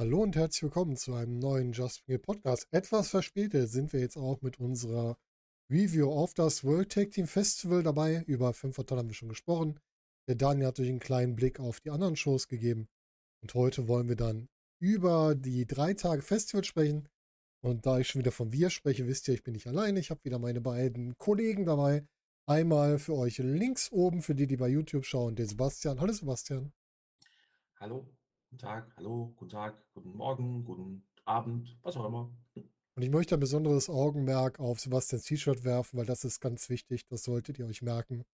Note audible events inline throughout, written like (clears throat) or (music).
Hallo und herzlich willkommen zu einem neuen Just Wing It Podcast. Etwas verspätet sind wir jetzt auch mit unserer Review auf das World Tag Team Festival dabei. Über 5 haben wir schon gesprochen. Der Daniel hat euch einen kleinen Blick auf die anderen Shows gegeben. Und heute wollen wir dann über die drei Tage Festival sprechen. Und da ich schon wieder von wir spreche, wisst ihr, ich bin nicht alleine. Ich habe wieder meine beiden Kollegen dabei. Einmal für euch links oben, für die, die bei YouTube schauen, der Sebastian. Hallo Sebastian. Hallo. Guten Tag, hallo, guten Tag, guten Morgen, guten Abend, was auch immer. Und ich möchte ein besonderes Augenmerk auf Sebastians T-Shirt werfen, weil das ist ganz wichtig. Das solltet ihr euch merken.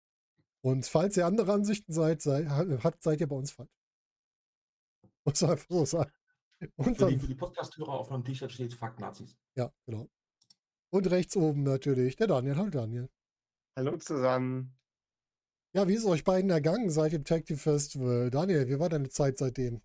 Und falls ihr andere Ansichten seid, sei, hat, seid ihr bei uns falsch. Muss einfach so sein. Und (laughs) für, die, für die Podcast-Hörer auf meinem T-Shirt steht Fuck Nazis. Ja, genau. Und rechts oben natürlich der Daniel. Hallo Daniel. Hallo zusammen. Ja, wie ist euch beiden ergangen seit dem Tag Team Festival? Daniel, wie war deine Zeit seitdem?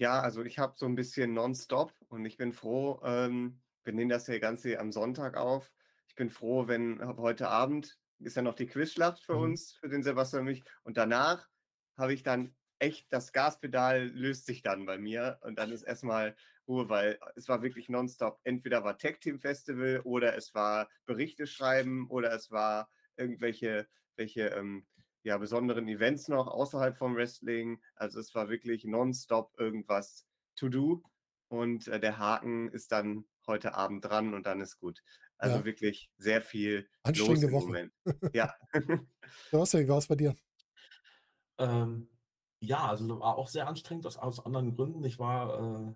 Ja, also ich habe so ein bisschen nonstop und ich bin froh, ähm, wir nehmen das hier Ganze am Sonntag auf. Ich bin froh, wenn heute Abend ist ja noch die Quizschlacht für mhm. uns, für den Sebastian und mich. Und danach habe ich dann echt, das Gaspedal löst sich dann bei mir und dann ist erstmal Ruhe, weil es war wirklich nonstop. Entweder war Tech Team Festival oder es war Berichte schreiben oder es war irgendwelche welche, ähm, ja, besonderen Events noch außerhalb vom Wrestling. Also es war wirklich nonstop irgendwas to do. Und äh, der Haken ist dann heute Abend dran und dann ist gut. Also ja. wirklich sehr viel Anstrengende los im Woche. Moment. (laughs) Ja. Wie war es bei dir? Ähm, ja, also war auch sehr anstrengend aus, aus anderen Gründen. Ich war äh,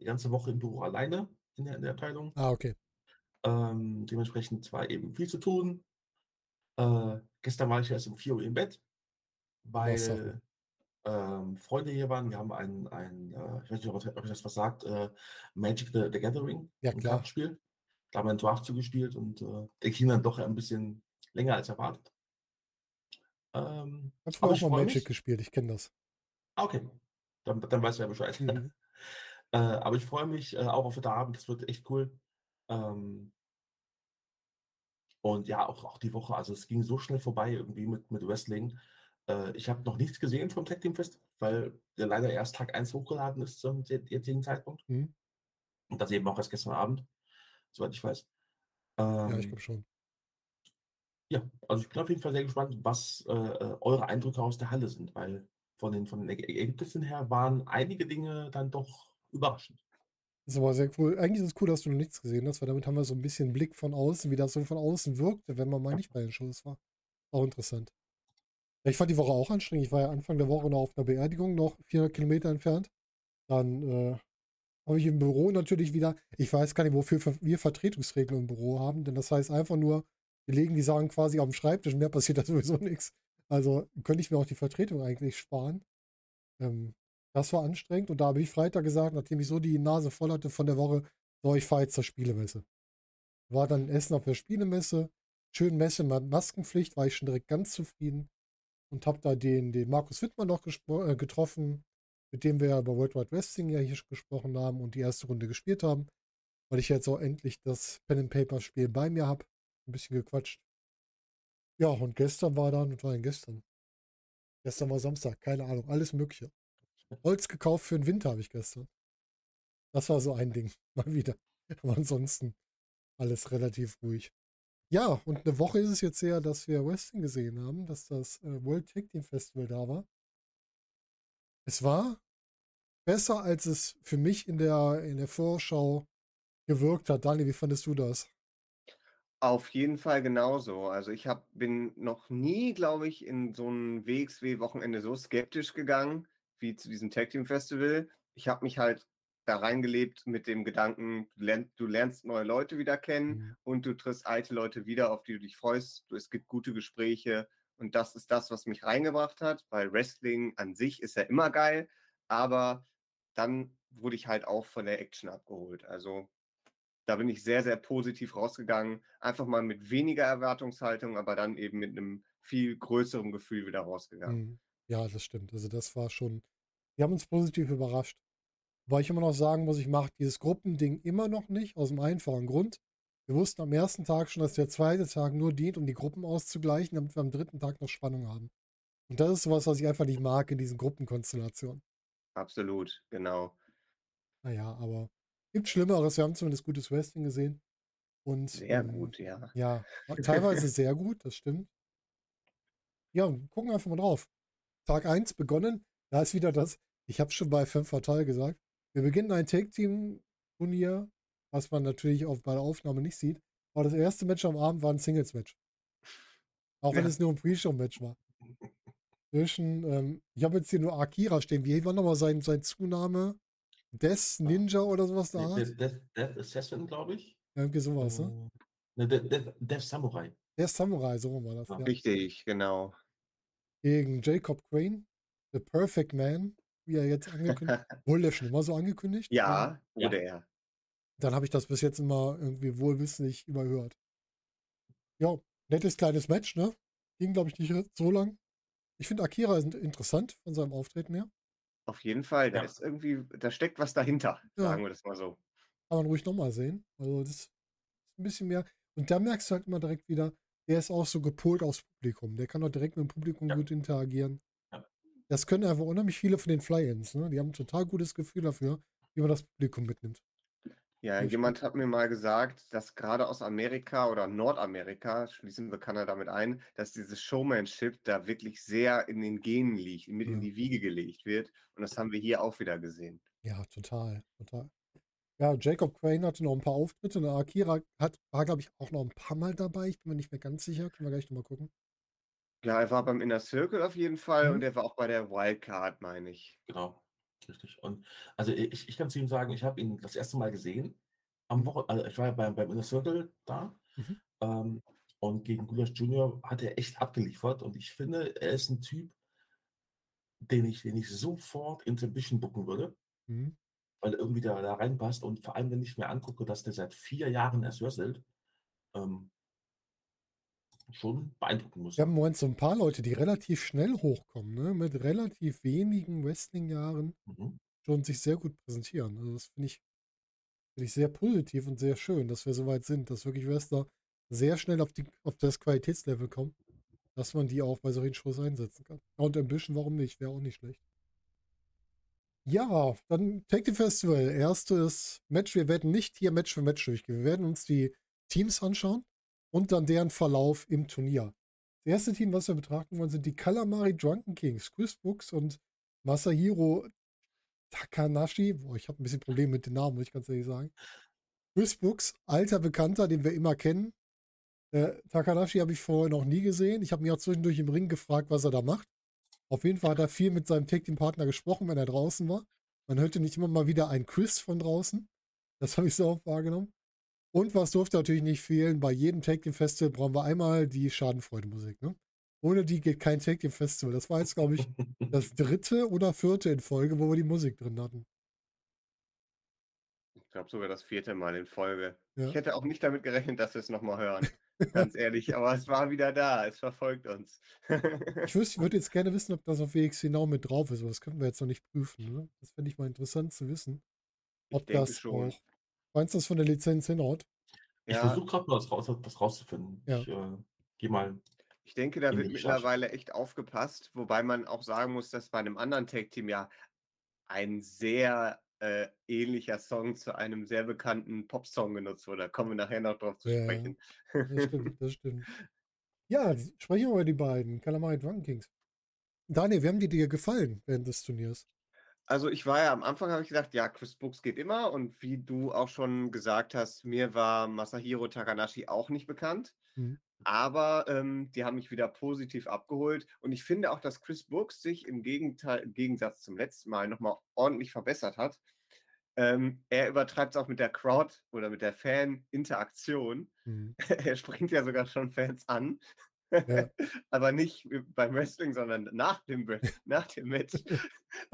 die ganze Woche im Büro alleine in der, in der Abteilung. Ah, okay. Ähm, dementsprechend war eben viel zu tun. Äh, gestern war ich erst um 4 Uhr im Bett, weil ähm, Freunde hier waren. Wir haben ein, ein äh, ich weiß nicht, ob, ich das was sagt, äh, Magic the, the Gathering, ja, ein Kartenspiel. Da haben wir einen Draft zugespielt und äh, der ging dann doch ein bisschen länger als erwartet. Ähm, ich habe auch mal Magic mich. gespielt, ich kenne das. Ah, okay, dann, dann weißt du ja Bescheid. Mhm. (laughs) äh, aber ich freue mich äh, auch auf heute Abend, das wird echt cool. Ähm, und ja, auch, auch die Woche, also es ging so schnell vorbei irgendwie mit, mit Wrestling. Äh, ich habe noch nichts gesehen vom Tag Team Fest, weil der leider erst Tag 1 hochgeladen ist zum jetzigen Zeitpunkt. Mhm. Und das eben auch erst gestern Abend, soweit ich weiß. Ähm, ja, ich ähm glaube schon. Ja, also ich bin auf jeden Fall sehr gespannt, was äh, äh, eure Eindrücke aus der Halle sind, weil von den, von den Ergebnissen her waren einige Dinge dann doch überraschend. Das ist aber sehr cool. Eigentlich ist es cool, dass du noch nichts gesehen hast, weil damit haben wir so ein bisschen Blick von außen, wie das so von außen wirkte, wenn man mal nicht bei den Shows war. Auch interessant. Ich fand die Woche auch anstrengend. Ich war ja Anfang der Woche noch auf einer Beerdigung, noch 400 Kilometer entfernt. Dann äh, habe ich im Büro natürlich wieder, ich weiß gar nicht, wofür wir Vertretungsregeln im Büro haben, denn das heißt einfach nur, wir legen die Sachen quasi auf dem Schreibtisch mehr passiert da sowieso (laughs) nichts. Also könnte ich mir auch die Vertretung eigentlich sparen. Ähm, das war anstrengend und da habe ich Freitag gesagt, nachdem ich so die Nase voll hatte von der Woche, so, ich fahre jetzt zur Spielemesse. War dann in Essen auf der Spielemesse, schön Messe mit Maskenpflicht, war ich schon direkt ganz zufrieden und habe da den, den Markus Wittmann noch äh, getroffen, mit dem wir über World Wide Wrestling ja hier gesprochen haben und die erste Runde gespielt haben, weil ich jetzt auch endlich das Pen and Paper Spiel bei mir habe. Ein bisschen gequatscht. Ja, und gestern war dann, was war denn gestern? Gestern war Samstag, keine Ahnung, alles Mögliche. Holz gekauft für den Winter, habe ich gestern. Das war so ein Ding, (laughs) mal wieder. Aber ansonsten alles relativ ruhig. Ja, und eine Woche ist es jetzt her, dass wir Wrestling gesehen haben, dass das äh, World Tag Team Festival da war. Es war besser, als es für mich in der, in der Vorschau gewirkt hat. Daniel, wie fandest du das? Auf jeden Fall genauso. Also ich hab, bin noch nie, glaube ich, in so ein WXW-Wochenende so skeptisch gegangen wie zu diesem Tag Team Festival. Ich habe mich halt da reingelebt mit dem Gedanken, du lernst, du lernst neue Leute wieder kennen mhm. und du triffst alte Leute wieder, auf die du dich freust. Du, es gibt gute Gespräche und das ist das, was mich reingebracht hat, weil Wrestling an sich ist ja immer geil, aber dann wurde ich halt auch von der Action abgeholt. Also da bin ich sehr, sehr positiv rausgegangen. Einfach mal mit weniger Erwartungshaltung, aber dann eben mit einem viel größeren Gefühl wieder rausgegangen. Mhm. Ja, das stimmt. Also das war schon, wir haben uns positiv überrascht. Weil ich immer noch sagen muss, ich mache dieses Gruppending immer noch nicht, aus dem einfachen Grund. Wir wussten am ersten Tag schon, dass der zweite Tag nur dient, um die Gruppen auszugleichen, damit wir am dritten Tag noch Spannung haben. Und das ist sowas, was ich einfach nicht mag in diesen Gruppenkonstellationen. Absolut, genau. Naja, aber gibt Schlimmeres. Wir haben zumindest gutes Wrestling gesehen. Und Sehr ähm, gut, ja. ja, (laughs) teilweise sehr gut, das stimmt. Ja, gucken einfach mal drauf. Tag 1 begonnen. Da ist wieder das, ich habe schon bei Femme Fatale gesagt. Wir beginnen ein Take-Team-Turnier, was man natürlich auch bei der Aufnahme nicht sieht. Aber das erste Match am Abend war ein Singles-Match. Auch wenn Ja. es nur ein Pre-Show-Match war. Zwischen, ähm, ich habe jetzt hier nur Akira stehen. Wie war nochmal sein, sein Zunahme? Death Ninja oder sowas da? Death, Death, Death Assassin, glaube ich. Irgendwie sowas, ne? Äh, ne, Death, Death, Death Samurai. Der Samurai, so rum war das. Ja. Richtig, genau. Gegen Jacob Crane, The Perfect Man, wie er jetzt angekündigt (laughs) Wurde der schon immer so angekündigt? Ja, Ja. wurde er. Dann habe ich das bis jetzt immer irgendwie wohlwissentlich überhört. Ja, nettes kleines Match, ne? Ging, glaube ich, nicht so lang. Ich finde Akira ist interessant von seinem Auftreten her. Auf jeden Fall. Da Ja. ist irgendwie, da steckt was dahinter, Ja. sagen wir das mal so. Kann man ruhig nochmal sehen. Also das ist ein bisschen mehr. Und da merkst du halt immer direkt wieder, der ist auch so gepolt aufs Publikum. Der kann auch direkt mit dem Publikum Ja. gut interagieren. Ja. Das können einfach unheimlich viele von den Fly-Ins. Ne? Die haben ein total gutes Gefühl dafür, wie man das Publikum mitnimmt. Ja, Richtig. jemand hat mir mal gesagt, dass gerade aus Amerika oder Nordamerika, schließen wir Kanada mit ein, dass dieses Showmanship da wirklich sehr in den Genen liegt, mit Ja. in die Wiege gelegt wird. Und das haben wir hier auch wieder gesehen. Ja, total, total. Ja, Jacob Crane hatte noch ein paar Auftritte. Und Akira hat, war, glaube ich, auch noch ein paar Mal dabei. Ich bin mir nicht mehr ganz sicher. Können wir gleich nochmal gucken. Ja, er war beim Inner Circle auf jeden Fall Mhm. und er war auch bei der Wildcard, meine ich. Genau, richtig. Und also ich, ich kann zu ihm sagen, ich habe ihn das erste Mal gesehen. Am Woche, also ich war ja beim, beim Inner Circle da. Mhm. Ähm, und gegen Gulasch Junior hat er echt abgeliefert. Und ich finde, er ist ein Typ, den ich, den ich sofort in Ambition bucken würde, Mhm. Weil er irgendwie da, da reinpasst. Und vor allem, wenn ich mir angucke, dass der seit vier Jahren erst wrestelt, ähm, schon beeindrucken muss. Wir haben im Moment so ein paar Leute, die relativ schnell hochkommen, ne? mit relativ wenigen Wrestling-Jahren Mhm. schon sich sehr gut präsentieren. Also das finde ich, finde ich sehr positiv und sehr schön, dass wir so weit sind, dass wirklich Wrestler sehr schnell auf, die, auf das Qualitätslevel kommen, dass man die auch bei solchen Shows einsetzen kann. Und Ambition, warum nicht? Wäre auch nicht schlecht. Ja, dann Take the Festival. Erstes Match. Wir werden nicht hier Match für Match durchgehen. Wir werden uns die Teams anschauen und dann deren Verlauf im Turnier. Das erste Team, was wir betrachten wollen, sind die Kalamari Drunken Kings, Chris Brooks und Masahiro Takanashi. Boah, ich habe ein bisschen Probleme mit den Namen, muss ich ganz ehrlich sagen. Chris Brooks, alter Bekannter, den wir immer kennen. Äh, Takanashi habe ich vorher noch nie gesehen. Ich habe mich auch zwischendurch im Ring gefragt, was er da macht. Auf jeden Fall hat er viel mit seinem Tag-Team-Partner gesprochen, wenn er draußen war. Man hörte nicht immer mal wieder ein Chris von draußen. Das habe ich so oft wahrgenommen. Und was durfte natürlich nicht fehlen, bei jedem Tag-Team-Festival brauchen wir einmal die Schadenfreude-Musik. Ne? Ohne die geht kein Tag-Team-Festival. Das war jetzt, glaube ich, das (laughs) dritte oder vierte in Folge, wo wir die Musik drin hatten. Ich glaube sogar das vierte Mal in Folge. Ja. Ich hätte auch nicht damit gerechnet, dass wir es nochmal hören. (laughs) Ganz ehrlich, aber es war wieder da, es verfolgt uns. Ich, wüsste, würde jetzt (laughs) gerne wissen, ob das auf WX genau mit drauf ist, aber das können wir jetzt noch nicht prüfen. Ne? Das fände ich mal interessant zu wissen. Ich Ob denke das schon. auch. Meinst du das von der Lizenz hinhaut? Ich Ja, versuche gerade mal das, raus, das rauszufinden. Ja. Ich äh, gehe mal. ich denke, da wird mittlerweile echt aufgepasst, wobei man auch sagen muss, dass bei einem anderen Tag-Team ja ein sehr äh, ähnlicher Song zu einem sehr bekannten Popsong genutzt wurde. Da kommen wir nachher noch drauf zu Ja, sprechen. Das stimmt, das stimmt. Ja, (laughs) sprechen wir über die beiden. Calamari Drunken Kings. Daniel, wie haben die dir gefallen während des Turniers? Also ich war ja am Anfang, habe ich gesagt, ja, Chris Brooks geht immer. Und wie du auch schon gesagt hast, mir war Masahiro Takanashi auch nicht bekannt. Mhm. Aber ähm, die haben mich wieder positiv abgeholt. Und ich finde auch, dass Chris Brooks sich im Gegenteil, im Gegensatz zum letzten Mal nochmal ordentlich verbessert hat. Ähm, er übertreibt es auch mit der Crowd oder mit der Fan-Interaktion. Mhm. (laughs) er springt ja sogar schon Fans an. Ja. (laughs) Aber nicht beim Wrestling, sondern nach dem, (laughs) nach dem Match.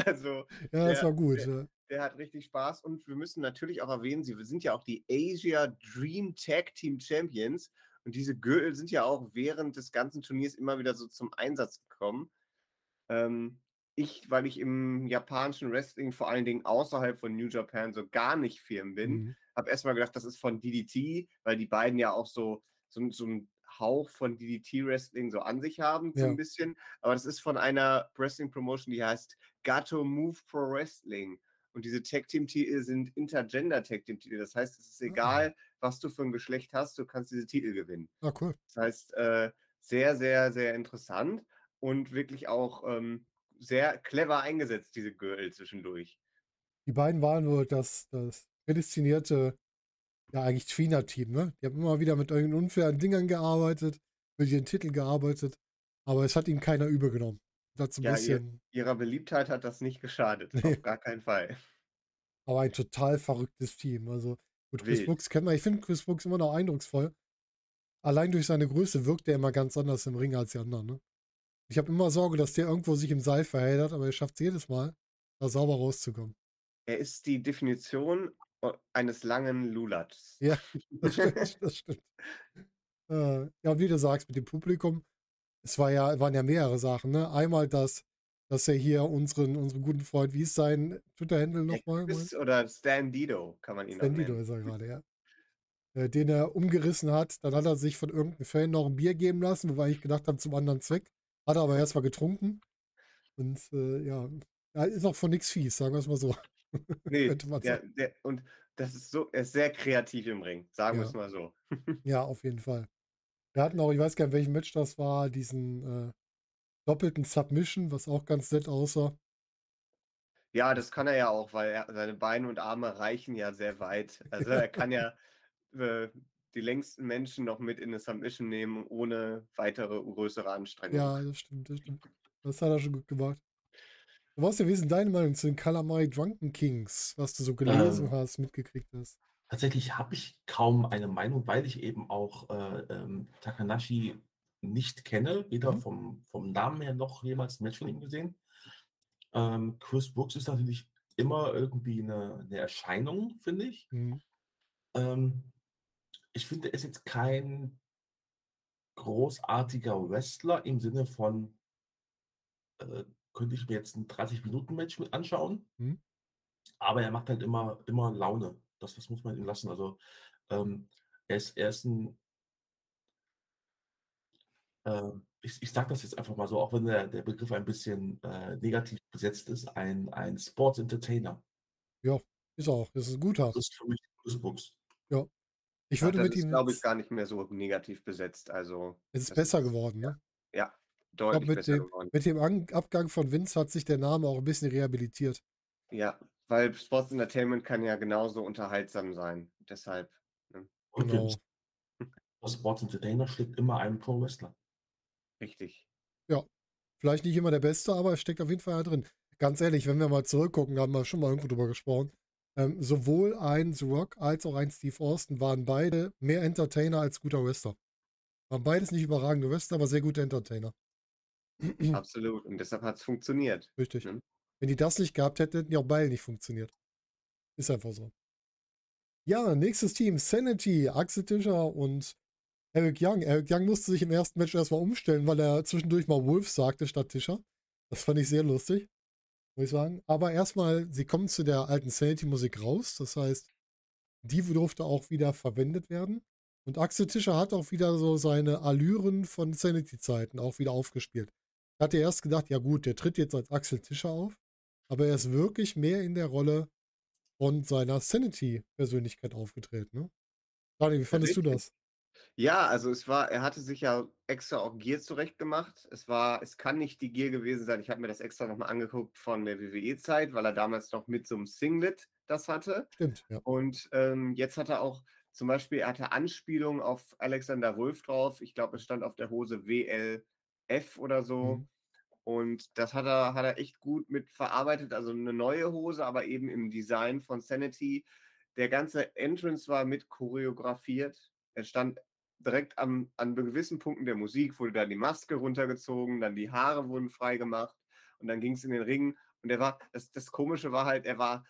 Also Ja, das Der- war gut. der- ja. der hat richtig Spaß und wir müssen natürlich auch erwähnen, sie sind ja auch die Asia Dream Tag Team Champions und diese Gürtel sind ja auch während des ganzen Turniers immer wieder so zum Einsatz gekommen. Ähm, ich, weil ich im japanischen Wrestling vor allen Dingen außerhalb von New Japan so gar nicht firm bin, Mhm. habe erstmal gedacht, das ist von DDT, weil die beiden ja auch so, so, so ein Hauch von DDT-Wrestling so an sich haben, so Ja. ein bisschen. Aber das ist von einer Wrestling-Promotion, die heißt Gato Move Pro Wrestling. Und diese Tag-Team-Titel sind Intergender-Tag-Team-Titel. Das heißt, es ist Ah. egal, was du für ein Geschlecht hast, du kannst diese Titel gewinnen. Ah, cool. Das heißt, äh, sehr, sehr, sehr interessant und wirklich auch ähm, sehr clever eingesetzt, diese Gürtel zwischendurch. Die beiden waren wohl das, das prädestinierte, ja, eigentlich Tweener-Team, ne? Die haben immer wieder mit irgendeinen unfairen Dingern gearbeitet, mit ihren Titeln gearbeitet, aber es hat ihnen keiner übel genommen. Das ein Ja, ihr, bisschen, ihrer Beliebtheit hat das nicht geschadet. (laughs) Nee. Auf gar keinen Fall. aber ein total verrücktes Team. Also, gut, Chris Wild. Brooks kennt man. Ich finde Chris Brooks immer noch eindrucksvoll. Allein durch seine Größe wirkt er immer ganz anders im Ring als die anderen, ne? Ich habe immer Sorge, dass der irgendwo sich im Seil verheddert, aber er schafft es jedes Mal, da sauber rauszukommen. Er ist die Definition o- eines langen Lulats. Ja, (laughs) (laughs) das stimmt, das stimmt. Äh, ja, und wie du sagst, mit dem Publikum, es war ja, waren ja mehrere Sachen, ne? Einmal das, dass er hier unseren, unseren guten Freund, wie ist sein Twitter-Handle nochmal? Oder Stan Dido kann man ihn auch Bandido nennen. ist er (laughs) gerade, ja. Äh, den er umgerissen hat. Dann hat er sich von irgendeinem Fan noch ein Bier geben lassen, wobei ich gedacht habe, zum anderen Zweck. Hat er aber erst mal getrunken. Und äh, ja, ja, ist auch von nichts fies, sagen wir es mal so. (laughs) Nee, Könnte man der, sagen. der, und das ist so, er ist sehr kreativ im Ring, sagen wir Ja. es mal so. (laughs) Ja, auf jeden Fall. Wir hatten auch, ich weiß gar nicht, welchen Match das war, diesen äh, doppelten Submission, was auch ganz nett aussah. Ja, das kann er ja auch, weil er, seine Beine und Arme reichen ja sehr weit. Also er kann ja (laughs) äh, die längsten Menschen noch mit in eine Submission nehmen, ohne weitere größere Anstrengung. Ja, das stimmt, das stimmt. Das hat er schon gut gemacht. Du warst ja, wie ist denn deine Meinung zu den Calamari Drunken Kings, was du so gelesen Ähm, hast, mitgekriegt hast? Tatsächlich habe ich kaum eine Meinung, weil ich eben auch äh, ähm, Takanashi nicht kenne, weder Mhm. vom, vom Namen her noch jemals ein Match von ihm gesehen. Ähm, Chris Brooks ist natürlich immer irgendwie eine, eine Erscheinung, finde ich. Mhm. Ähm, ich finde, er ist jetzt kein großartiger Wrestler im Sinne von, äh, könnte ich mir jetzt ein 30-Minuten-Match mit anschauen, Mhm. aber er macht halt immer, immer Laune. Das, das muss man ihm lassen. Also ähm, er, ist, er ist ein, äh, ich, ich sage das jetzt einfach mal so, auch wenn der, der Begriff ein bisschen äh, negativ besetzt ist, ein, ein Sports Entertainer. Ja, ist auch. Das ist ein guter. Das ist für mich Chris Brooks. Ich Ja, würde das mit ist, ihm. glaube ich, gar nicht mehr so negativ besetzt. Also Es ist besser ist- geworden, ne? ja, Ich glaube, deutlich mit besser dem, geworden. mit dem An Abgang von Vince hat sich der Name auch ein bisschen rehabilitiert. Ja, weil Sports Entertainment kann ja genauso unterhaltsam sein. Deshalb. Und Genau. der Sports Entertainer schlägt immer einen Pro-Wrestler. Richtig. Vielleicht nicht immer der Beste, aber es steckt auf jeden Fall da drin. Ganz ehrlich, wenn wir mal zurückgucken, da haben wir schon mal irgendwo drüber gesprochen. Ähm, sowohl ein The Rock als auch ein Steve Austin waren beide mehr Entertainer als guter Wrestler. Waren beides nicht überragende Wrestler, aber sehr gute Entertainer. Absolut. Und deshalb hat es funktioniert. Richtig. Mhm. Wenn die das nicht gehabt hätten, hätten die auch beide nicht funktioniert. Ist einfach so. Ja, nächstes Team, Sanity, Axel Tischer und Eric Young. Eric Young musste sich im ersten Match erstmal umstellen, weil er zwischendurch mal Wolf sagte statt Tischer. Das fand ich sehr lustig, muss ich sagen. Aber erstmal, sie kommen zu der alten Sanity-Musik raus. Das heißt, die durfte auch wieder verwendet werden. Und Axel Tischer hat auch wieder so seine Allüren von Sanity-Zeiten auch wieder aufgespielt. Ich hatte erst gedacht, ja gut, der tritt jetzt als Axel Tischer auf, aber er ist wirklich mehr in der Rolle von seiner Sanity-Persönlichkeit aufgetreten. Ne? Daniel, wie fandest du das? Ja, also es war, er hatte sich ja extra auch Gear zurecht gemacht. Es war, es kann nicht die Gear gewesen sein. Ich habe mir das extra nochmal angeguckt von der WWE-Zeit, weil er damals noch mit so einem Singlet das hatte. Stimmt, ja. Und ähm, jetzt hat er auch zum Beispiel, er hatte Anspielungen auf Alexander Wolf drauf. Ich glaube, es stand auf der Hose WLF oder so. Mhm. Und das hat er, hat er echt gut mit verarbeitet. Also eine neue Hose, aber eben im Design von Sanity. Der ganze Entrance war mit choreografiert. Er stand direkt am, an gewissen Punkten der Musik, wurde dann die Maske runtergezogen, dann die Haare wurden freigemacht und dann ging es in den Ring. Und er war, das, das Komische war halt, er war,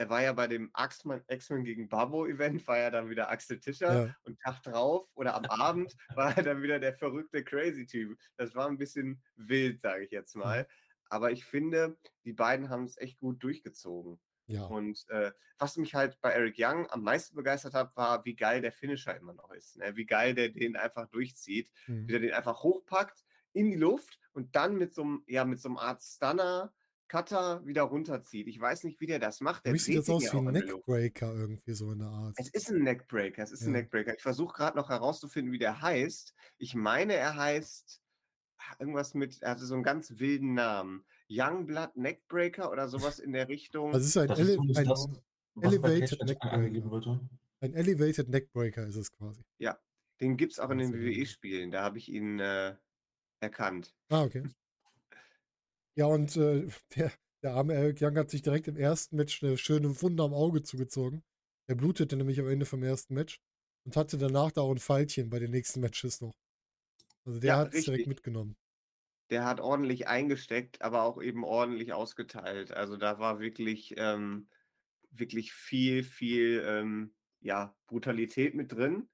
er war ja bei dem X-Men X-Men gegen Babo-Event, war ja dann wieder Axel Tischer Ja. und Tag drauf oder am Abend (laughs) war er dann wieder der verrückte Crazy-Typ. Das war ein bisschen wild, sage ich jetzt mal. Aber ich finde, die beiden haben es echt gut durchgezogen. Ja. Und äh, was mich halt bei Eric Young am meisten begeistert hat, war, wie geil der Finisher immer noch ist. Ne? Wie geil der den einfach durchzieht, Mhm. wie der den einfach hochpackt in die Luft und dann mit so einem, ja, mit so einem Art Stunner, Cutter wieder runterzieht. Ich weiß nicht, wie der das macht. Der sieht dreht das den aus ja wie auch ein. Neckbreaker irgendwie so in der Art. Es ist ein Neckbreaker, es ist ein Ja. Neckbreaker. Ich versuche gerade noch herauszufinden, wie der heißt. Ich meine, er heißt ah, irgendwas mit, er hatte so einen ganz wilden Namen. Youngblood Neckbreaker oder sowas in der Richtung. Also es ist ein, Das Ele ist ein, das, Elevated Neckbreaker. ein Elevated Neckbreaker ist es quasi. Den gibt es auch in den. WWE-Spielen. Da habe ich ihn äh, erkannt. Ah, okay. Ja, und äh, (laughs) der, der arme Eric Young hat sich direkt im ersten Match eine schöne Wunde am Auge zugezogen. Er blutete nämlich am Ende vom ersten Match und hatte danach da auch ein Pfeilchen bei den nächsten Matches noch. Also der Ja, hat es direkt mitgenommen. Der hat ordentlich eingesteckt, aber auch eben ordentlich ausgeteilt. Also da war wirklich, ähm, wirklich viel, viel ähm, ja, Brutalität mit drin.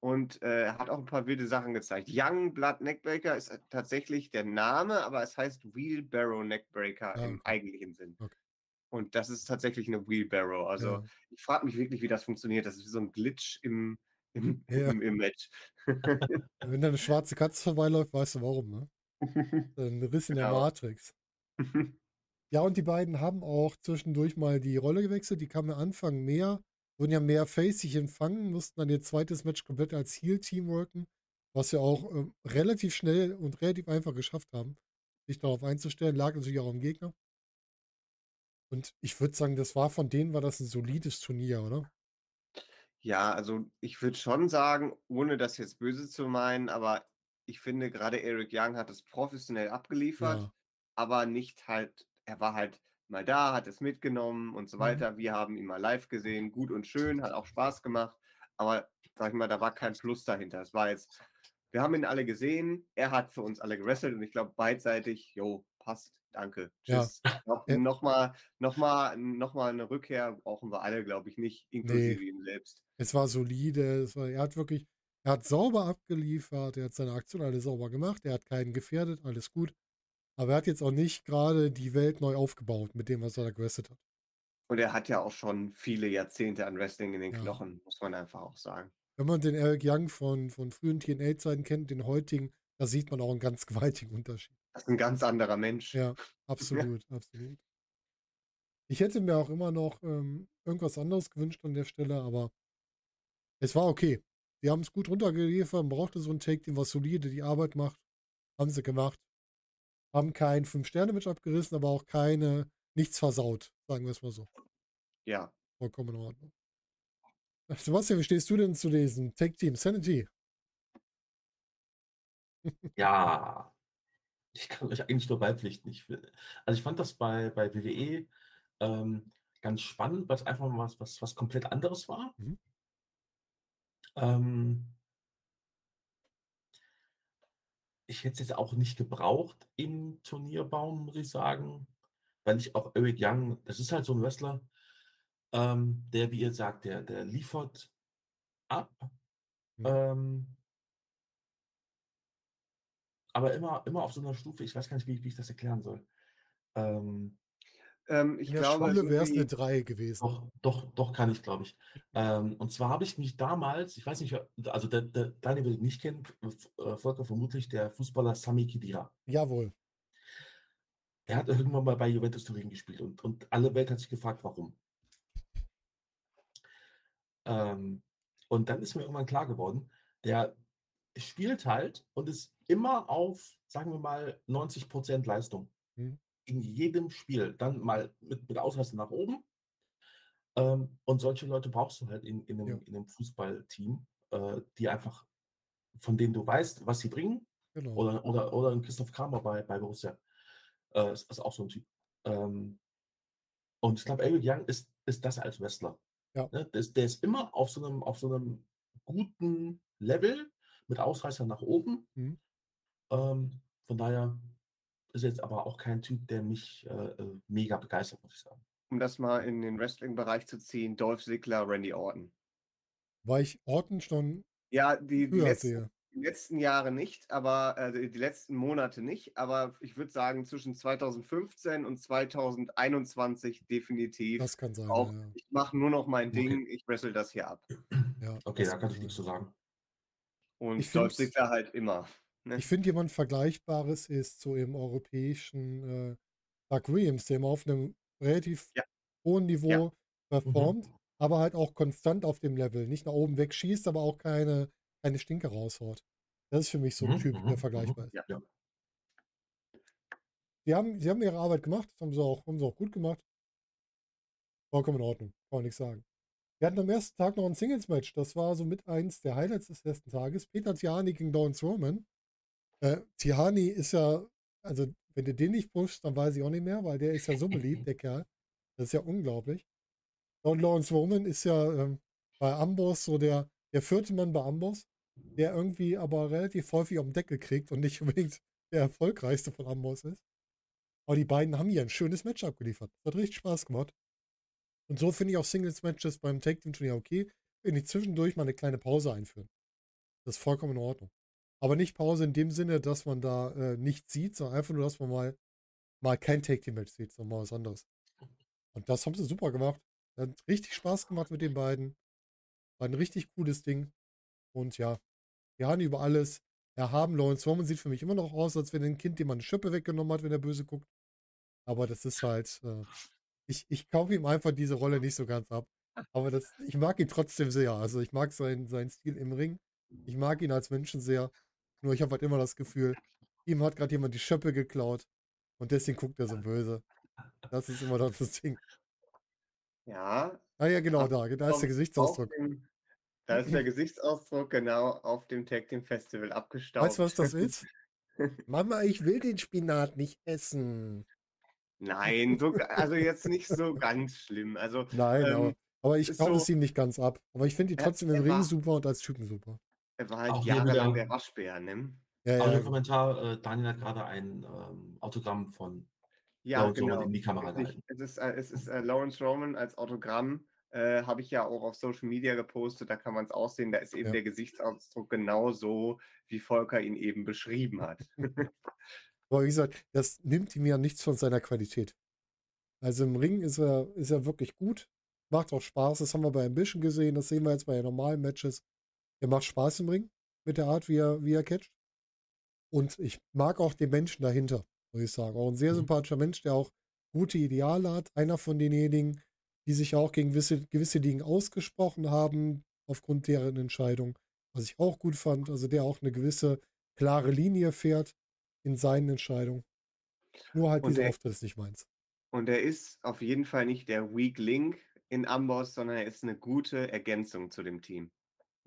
Und äh, er hat auch ein paar wilde Sachen gezeigt. Young Blood Neckbreaker ist äh, tatsächlich der Name, aber es heißt Wheelbarrow Neckbreaker Ah, im eigentlichen Sinn. Okay. Und das ist tatsächlich eine Wheelbarrow. Also Ja. ich frage mich wirklich, wie das funktioniert. Das ist wie so ein Glitch im, im, Ja. im, im Match. (laughs) Wenn da eine schwarze Katze vorbeiläuft, weißt du warum, ne? (laughs) Ein Riss in der Genau. Matrix. (laughs) Ja, und die beiden haben auch zwischendurch mal die Rolle gewechselt. Die kamen am Anfang mehr, wurden ja mehr facig empfangen, mussten dann ihr zweites Match komplett als Heal-Team worken, was wir auch ähm, relativ schnell und relativ einfach geschafft haben, sich darauf einzustellen. Lag natürlich auch am Gegner. Und ich würde sagen, das war von denen war das ein solides Turnier, oder? Ja, also ich würde schon sagen, ohne das jetzt böse zu meinen, aber ich finde gerade Eric Young hat es professionell abgeliefert, Ja. aber nicht halt, er war halt mal da, hat es mitgenommen und so Mhm. weiter. Wir haben ihn mal live gesehen, gut und schön, hat auch Spaß gemacht, aber sag ich mal, da war kein Plus dahinter. Es war jetzt, wir haben ihn alle gesehen, er hat für uns alle gewrestelt und ich glaube beidseitig, jo, passt, danke, Ja. tschüss. Glaub, Ja. Nochmal noch mal, noch mal eine Rückkehr brauchen wir alle, glaube ich, nicht, inklusive ihm selbst. Es war solide. Es war, er hat wirklich, er hat sauber abgeliefert, er hat seine Aktion alle sauber gemacht, er hat keinen gefährdet, alles gut. Aber er hat jetzt auch nicht gerade die Welt neu aufgebaut mit dem, was er da gewestet hat. Und er hat ja auch schon viele Jahrzehnte an Wrestling in den Ja. Knochen, muss man einfach auch sagen. Wenn man den Eric Young von, von frühen TNA-Zeiten kennt, den heutigen, da sieht man auch einen ganz (laughs) gewaltigen Unterschied. Das ist ein ganz anderer Mensch. Ja, (laughs) absolut, absolut. Ich hätte mir auch immer noch ähm, irgendwas anderes gewünscht an der Stelle, aber es war okay. Die haben es gut runtergeliefert, man brauchte so ein Take-Team, was solide die Arbeit macht. Haben sie gemacht. Haben kein Fünf-Sterne-Match abgerissen, aber auch keine, nichts versaut, sagen wir es mal so. Ja. Vollkommen in Ordnung. Sebastian, wie stehst du denn zu diesem Take-Team Sanity? Ja, ich kann euch eigentlich nur beipflichten. Ich, will- also ich fand das bei, bei WWE ähm, ganz spannend, weil es einfach mal was, was, was komplett anderes war. Mhm. Ähm, ich hätte es jetzt auch nicht gebraucht im Turnierbaum, muss ich sagen, weil ich auch Eric Young, das ist halt so ein Wrestler, ähm, der, wie ihr sagt, der, der liefert ab. Mhm. Ähm, aber immer, immer auf so einer Stufe, ich weiß gar nicht, wie, wie ich das erklären soll. Ähm, Ähm, ich In der glaube, Schule so wäre es eine 3 gewesen. doch, doch, doch kann ich, glaube ich. Ähm, und zwar habe ich mich damals, ich weiß nicht, also der, der Daniel wird ihn nicht kennen, äh, Volker vermutlich, der Fußballer Sami Khedira. Jawohl. Er hat irgendwann mal bei Juventus Turin gespielt und, und alle Welt hat sich gefragt, warum. Ähm, und dann ist mir irgendwann klar geworden, der spielt halt und ist immer auf, sagen wir mal, 90% Leistung. Mhm. In jedem Spiel. Dann mal mit, mit Ausreißer nach oben. Ähm, und solche Leute brauchst du halt in, in, einem, Ja. in einem Fußballteam, äh, die einfach, von denen du weißt, was sie bringen. Genau. Oder, oder, oder ein Christoph Kramer bei, bei Borussia. Äh, ist, ist auch so ein Typ. Ähm, und ich glaube, Eric Young ist, ist das als Wrestler. Ja. Ne? Der, ist, der ist immer auf so, einem, auf so einem guten Level mit Ausreißer nach oben. Mhm. Ähm, von daher ist jetzt aber auch kein Typ, der mich äh, äh, mega begeistert, muss ich sagen. um das mal in den Wrestling-Bereich zu ziehen, Dolph Ziggler, Randy Orton. Weil ich Orton schon Ja, die, die, letzten, die letzten Jahre nicht, aber äh, die letzten Monate nicht, aber ich würde sagen zwischen 2015 und 2021 definitiv. Das kann sein. Auch, ja. Ich mache nur noch mein Okay. Ding, ich wrestle das hier ab. Ja, Okay, da kann ich nichts zu sagen. Und Ich Dolph Ziggler halt immer. Ne? Ich finde, jemand Vergleichbares ist so im europäischen äh, Doug Williams, der immer auf einem relativ Ja. hohen Niveau Ja. performt, aber halt auch konstant auf dem Level. Nicht nach oben wegschießt, aber auch keine, keine Stinke raushaut. Das ist für mich so ein Mhm, Typ, mhm, der mhm. vergleichbar ist. Ja. Ja. Sie haben, sie haben ihre Arbeit gemacht, das haben sie auch, haben sie auch gut gemacht. Vollkommen in Ordnung, kann man nichts sagen. Wir hatten am ersten Tag noch ein Singles-Match. Das war so mit eins der Highlights des ersten Tages. Peter Tiani gegen Lawrence Roman. Äh, Tiani ist ja, also wenn du den nicht pushst, dann weiß ich auch nicht mehr, weil der ist ja so beliebt, (laughs) der Kerl. Das ist ja unglaublich. Und Lawrence Roman ist ja ähm, bei Amboss so der, der vierte Mann bei Amboss, der irgendwie aber relativ häufig auf den Deckel kriegt und nicht (laughs) unbedingt der erfolgreichste von Amboss ist. Aber die beiden haben hier ein schönes Match abgeliefert. Das hat richtig Spaß gemacht. Und so finde ich auch Singles-Matches beim Tag Team Turnier okay, wenn die zwischendurch mal eine kleine Pause einführen. Das ist vollkommen in Ordnung. Aber nicht Pause in dem Sinne, dass man da äh, nichts sieht, sondern einfach nur, dass man mal, mal kein Tag Team Match sieht, sondern mal was anderes. Und das haben sie super gemacht. Hat richtig Spaß gemacht mit den beiden. War ein richtig cooles Ding. Und ja, wir haben über alles erhaben. Lawrence Roman sieht für mich immer noch aus, als wenn ein Kind, dem man eine Schippe weggenommen hat, wenn er böse guckt. Aber das ist halt, äh, ich, ich kaufe ihm einfach diese Rolle nicht so ganz ab. Aber das, ich mag ihn trotzdem sehr. Also ich mag seinen, seinen Stil im Ring. Ich mag ihn als Menschen sehr. Nur ich habe halt immer das Gefühl, ihm hat gerade jemand die Schöppe geklaut und deswegen guckt er so böse. Das ist immer das Ding. Ja, Ah ja, genau da. Da ist der Gesichtsausdruck. Dem, (clears throat) da ist der Gesichtsausdruck genau auf dem Tag Team Festival abgestaubt. Weißt du, was das ist? (laughs) Mama, ich will den Spinat nicht essen. Nein, so, also jetzt nicht so ganz schlimm. Also Nein, Ähm, aber, aber ich kaufe so- es ihm nicht ganz ab. Aber ich finde ihn trotzdem im Ring super und als Typen super. Er war halt Auch hier jahrelang der Waschbär, ne? Ja, Auch ja, der Kommentar, äh, Daniel hat gerade ein ähm, Autogramm von Ja, Lawrence Roman genau. in die Kamera gehalten. Es ist, äh, es ist äh, Lawrence Roman als Autogramm. Äh, Habe ich ja auch auf Social Media gepostet, da kann man es aussehen. Da ist eben Ja. der Gesichtsausdruck genau so, wie Volker ihn eben beschrieben hat. (laughs) Aber wie gesagt, das nimmt ihm ja nichts von seiner Qualität. Also im Ring ist er, ist er wirklich gut. Macht auch Spaß. Das haben wir bei Ambition gesehen. Das sehen wir jetzt bei den normalen Matches. Er macht Spaß im Ring mit der Art, wie er, wie er catcht. Und ich mag auch den Menschen dahinter, muss ich sagen. Auch ein sehr Mhm. sympathischer Mensch, der auch gute Ideale hat. Einer von denjenigen, die sich auch gegen gewisse, gewisse Dinge ausgesprochen haben, aufgrund deren Entscheidung. Was ich auch gut fand. Also der auch eine gewisse klare Linie fährt in seinen Entscheidungen. Nur halt Und dieser er- Auftritt ist nicht meins. Und er ist auf jeden Fall nicht der Weak Link in Amboss, sondern er ist eine gute Ergänzung zu dem Team,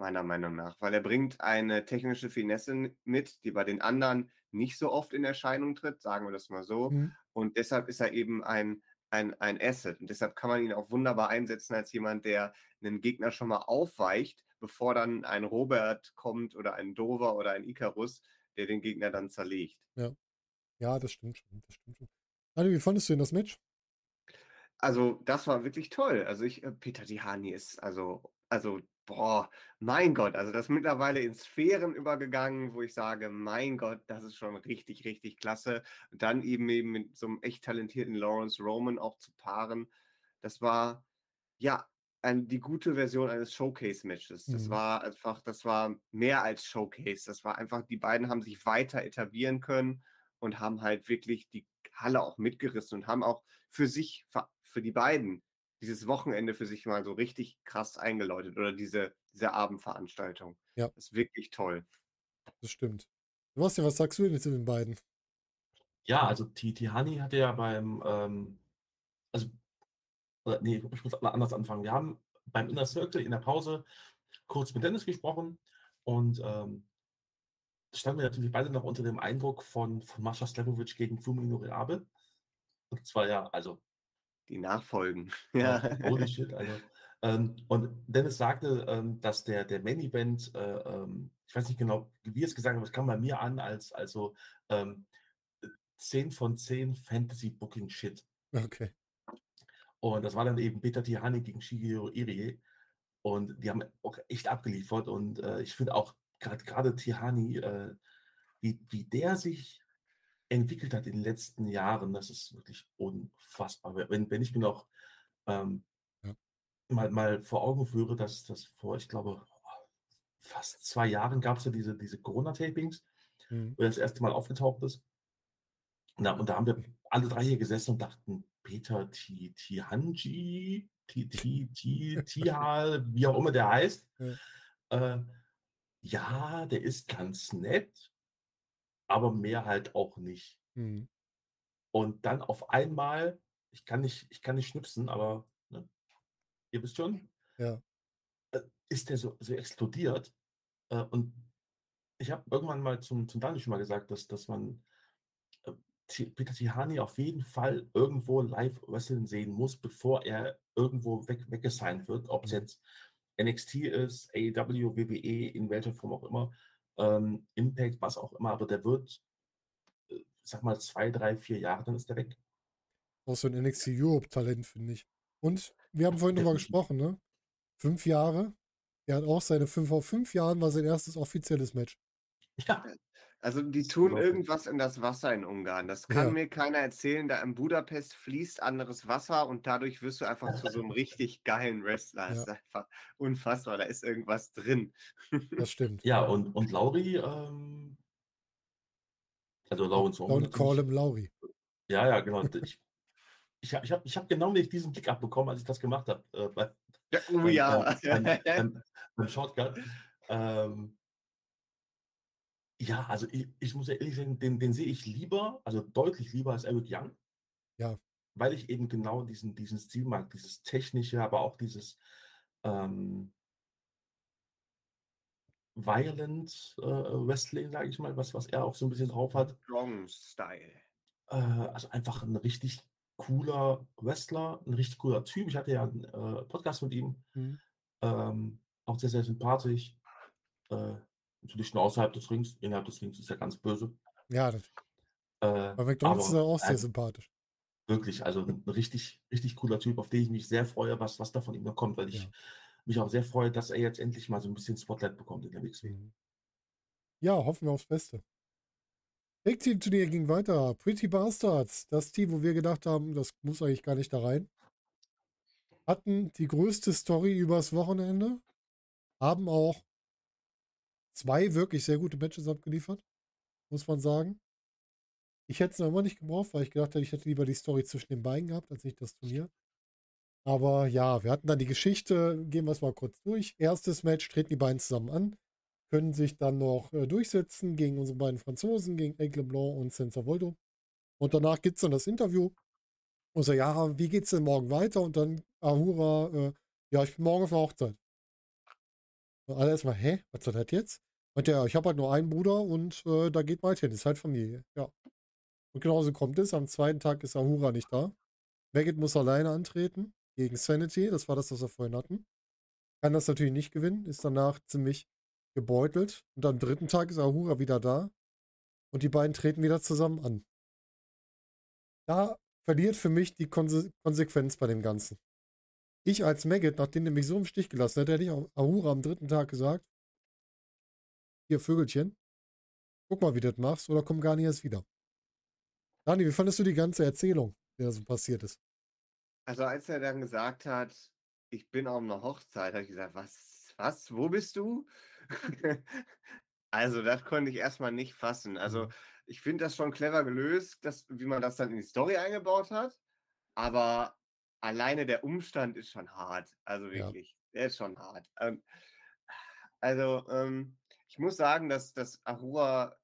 meiner Meinung nach. Weil er bringt eine technische Finesse mit, die bei den anderen nicht so oft in Erscheinung tritt, sagen wir das mal so. Mhm. Und deshalb ist er eben ein, ein, ein Asset. Und deshalb kann man ihn auch wunderbar einsetzen als jemand, der einen Gegner schon mal aufweicht, bevor dann ein Robert kommt oder ein Dover oder ein Icarus, der den Gegner dann zerlegt. Ja, das stimmt schon. Das stimmt schon. Daniel, wie fandest du denn das Match? Also, das war wirklich toll. Also ich, äh, Peter Tihani ist also, also, boah, mein Gott, also das ist mittlerweile in Sphären übergegangen, wo ich sage, mein Gott, das ist schon richtig, richtig klasse. Und dann eben eben mit so einem echt talentierten Lawrence Roman auch zu paaren, das war ja ein, die gute Version eines Showcase-Matches. Das Mhm. war einfach, das war mehr als Showcase. Das war einfach, die beiden haben sich weiter etablieren können und haben halt wirklich die Halle auch mitgerissen und haben auch für sich, für- für die beiden, dieses Wochenende für sich mal so richtig krass eingeläutet oder diese, diese Abendveranstaltung. Ja. Das ist wirklich toll. Das stimmt. Sebastian, was sagst du denn zu den beiden? Ja, also Ti- Tihani hatte ja beim, ähm, also, oder, nee, ich muss anders anfangen. Wir haben beim Inner Circle in der Pause kurz mit Dennis gesprochen und ähm, standen wir natürlich beide noch unter dem Eindruck von, von Mascha Slepovic gegen Fumino Reabe. Und zwar ja, also Die Nachfolgen. (laughs) Ja, Ja. holy shit, also. Ähm, und Dennis sagte, ähm, dass der, der Main Event, äh, ähm, ich weiß nicht genau, wie er es gesagt hat, aber es kam bei mir an als also ähm, 10 von 10 Fantasy Booking Shit. Okay. Und das war dann eben Peter Tihani gegen Shigeru Irie. Und die haben auch echt abgeliefert. Und äh, ich finde auch gerade Tihani, äh, wie, wie der sich entwickelt hat in den letzten Jahren, das ist wirklich unfassbar. Wenn, wenn ich mir noch ähm, ja. mal, mal vor Augen führe, dass das vor, ich glaube, fast zwei Jahren gab es ja diese, diese Corona-Tapings, mhm. wo er das erste Mal aufgetaucht ist. Na, und da haben wir alle drei hier gesessen und dachten, Peter Tihanji, (laughs) Tihal, wie auch immer der heißt. Ja. Äh, ja, der ist ganz nett, aber mehr halt auch nicht. Mhm. Und dann auf einmal, ich kann nicht, ich kann nicht schnipsen, aber ne, ihr wisst schon, ja. Äh, ist der so, so explodiert. Äh, und ich habe irgendwann mal zum, zum Daniel schon mal gesagt, dass, dass man äh, Peter Tihani auf jeden Fall irgendwo live wrestling sehen muss, bevor er irgendwo weg, weggesigned wird, ob es mhm. jetzt NXT ist, AEW, WWE, in welcher Form auch immer, ähm, Impact, was auch immer, aber der wird, äh, sag mal, zwei, drei, vier Jahre, dann ist der weg. Auch so ein NXT Europe-Talent, finde ich. Und wir haben vorhin drüber gesprochen, ne? Fünf Jahre. Er hat auch seine fünf auf fünf Jahren war sein erstes offizielles Match. Ja. Also die tun irgendwas in das Wasser in Ungarn. Das kann ja. mir keiner erzählen. Da in Budapest fließt anderes Wasser und dadurch wirst du einfach zu so einem richtig geilen Wrestler. Das ja. ist einfach unfassbar. Da ist irgendwas drin. Das stimmt. Ja, und, und Lauri, ähm, also Lawrence Don't call him Lauri. Ja, ja, genau. Ich, ich habe ich hab, ich hab genau nicht diesen Blick abbekommen, als ich das gemacht habe. Äh, bei, ja, oh ja. Beim, beim, (laughs) beim Shortcut. Ähm, ja, also ich, ich muss ja ehrlich sagen, den, den sehe ich lieber, also deutlich lieber als Eric Young. Ja. Weil ich eben genau diesen, diesen Stil mag, dieses technische, aber auch dieses ähm, Violent äh, Wrestling, sage ich mal, was, was er auch so ein bisschen drauf hat. Strong Style. Äh, also einfach ein richtig cooler Wrestler, ein richtig cooler Typ. Ich hatte ja einen äh, Podcast mit ihm. Mhm. Ähm, auch sehr, sehr sympathisch. Äh, Natürlich nur außerhalb des Rings. Innerhalb des Rings ist er ganz böse. Ja, das. Äh, Bei McDonalds ist er auch sehr äh, sympathisch. Wirklich, also ein richtig, richtig cooler Typ, auf den ich mich sehr freue, was, was da von ihm noch kommt, weil ich ja. mich auch sehr freue, dass er jetzt endlich mal so ein bisschen Spotlight bekommt in der WXW. Mhm. Ja, hoffen wir aufs Beste. Big Team Turnier ging weiter. Pretty Bastards, das Team, wo wir gedacht haben, das muss eigentlich gar nicht da rein, hatten die größte Story übers Wochenende, haben auch zwei wirklich sehr gute Matches abgeliefert, muss man sagen. Ich hätte es noch immer nicht gebraucht, weil ich gedacht hätte, ich hätte lieber die Story zwischen den beiden gehabt, als nicht das Turnier. Aber ja, wir hatten dann die Geschichte, gehen wir es mal kurz durch. Erstes Match treten die beiden zusammen an, können sich dann noch äh, durchsetzen gegen unsere beiden Franzosen, gegen Aigle Blanc und Senza Voldo. Und danach gibt es dann das Interview. Und so, ja, wie geht's denn morgen weiter? Und dann Ahura, äh, ja, ich bin morgen auf der Hochzeit. Und alle erstmal, hä, was soll das jetzt? Und ja, ich habe halt nur einen Bruder und äh, da geht weiterhin. Ist halt Familie. Ja. Und genauso kommt es. Am zweiten Tag ist Ahura nicht da. Maggot muss alleine antreten gegen Sanity. Das war das, was wir vorhin hatten. Kann das natürlich nicht gewinnen. Ist danach ziemlich gebeutelt. Und am dritten Tag ist Ahura wieder da. Und die beiden treten wieder zusammen an. Da verliert für mich die Konse Konsequenz bei dem Ganzen. Ich als Maggot, nachdem der mich so im Stich gelassen hat, hätte ich Ahura am dritten Tag gesagt, hier Vögelchen, guck mal, wie du das machst, oder komm gar nicht erst wieder. Dani, wie fandest du die ganze Erzählung, die da so passiert ist? Also als er dann gesagt hat, ich bin auf einer Hochzeit, habe ich gesagt, was, was, wo bist du? (laughs) also das konnte ich erstmal nicht fassen. Also mhm. ich finde das schon clever gelöst, dass, wie man das dann in die Story eingebaut hat. Aber alleine der Umstand ist schon hart. Also wirklich, ja. der ist schon hart. Ähm, also ähm, ich muss sagen, dass, dass Ahura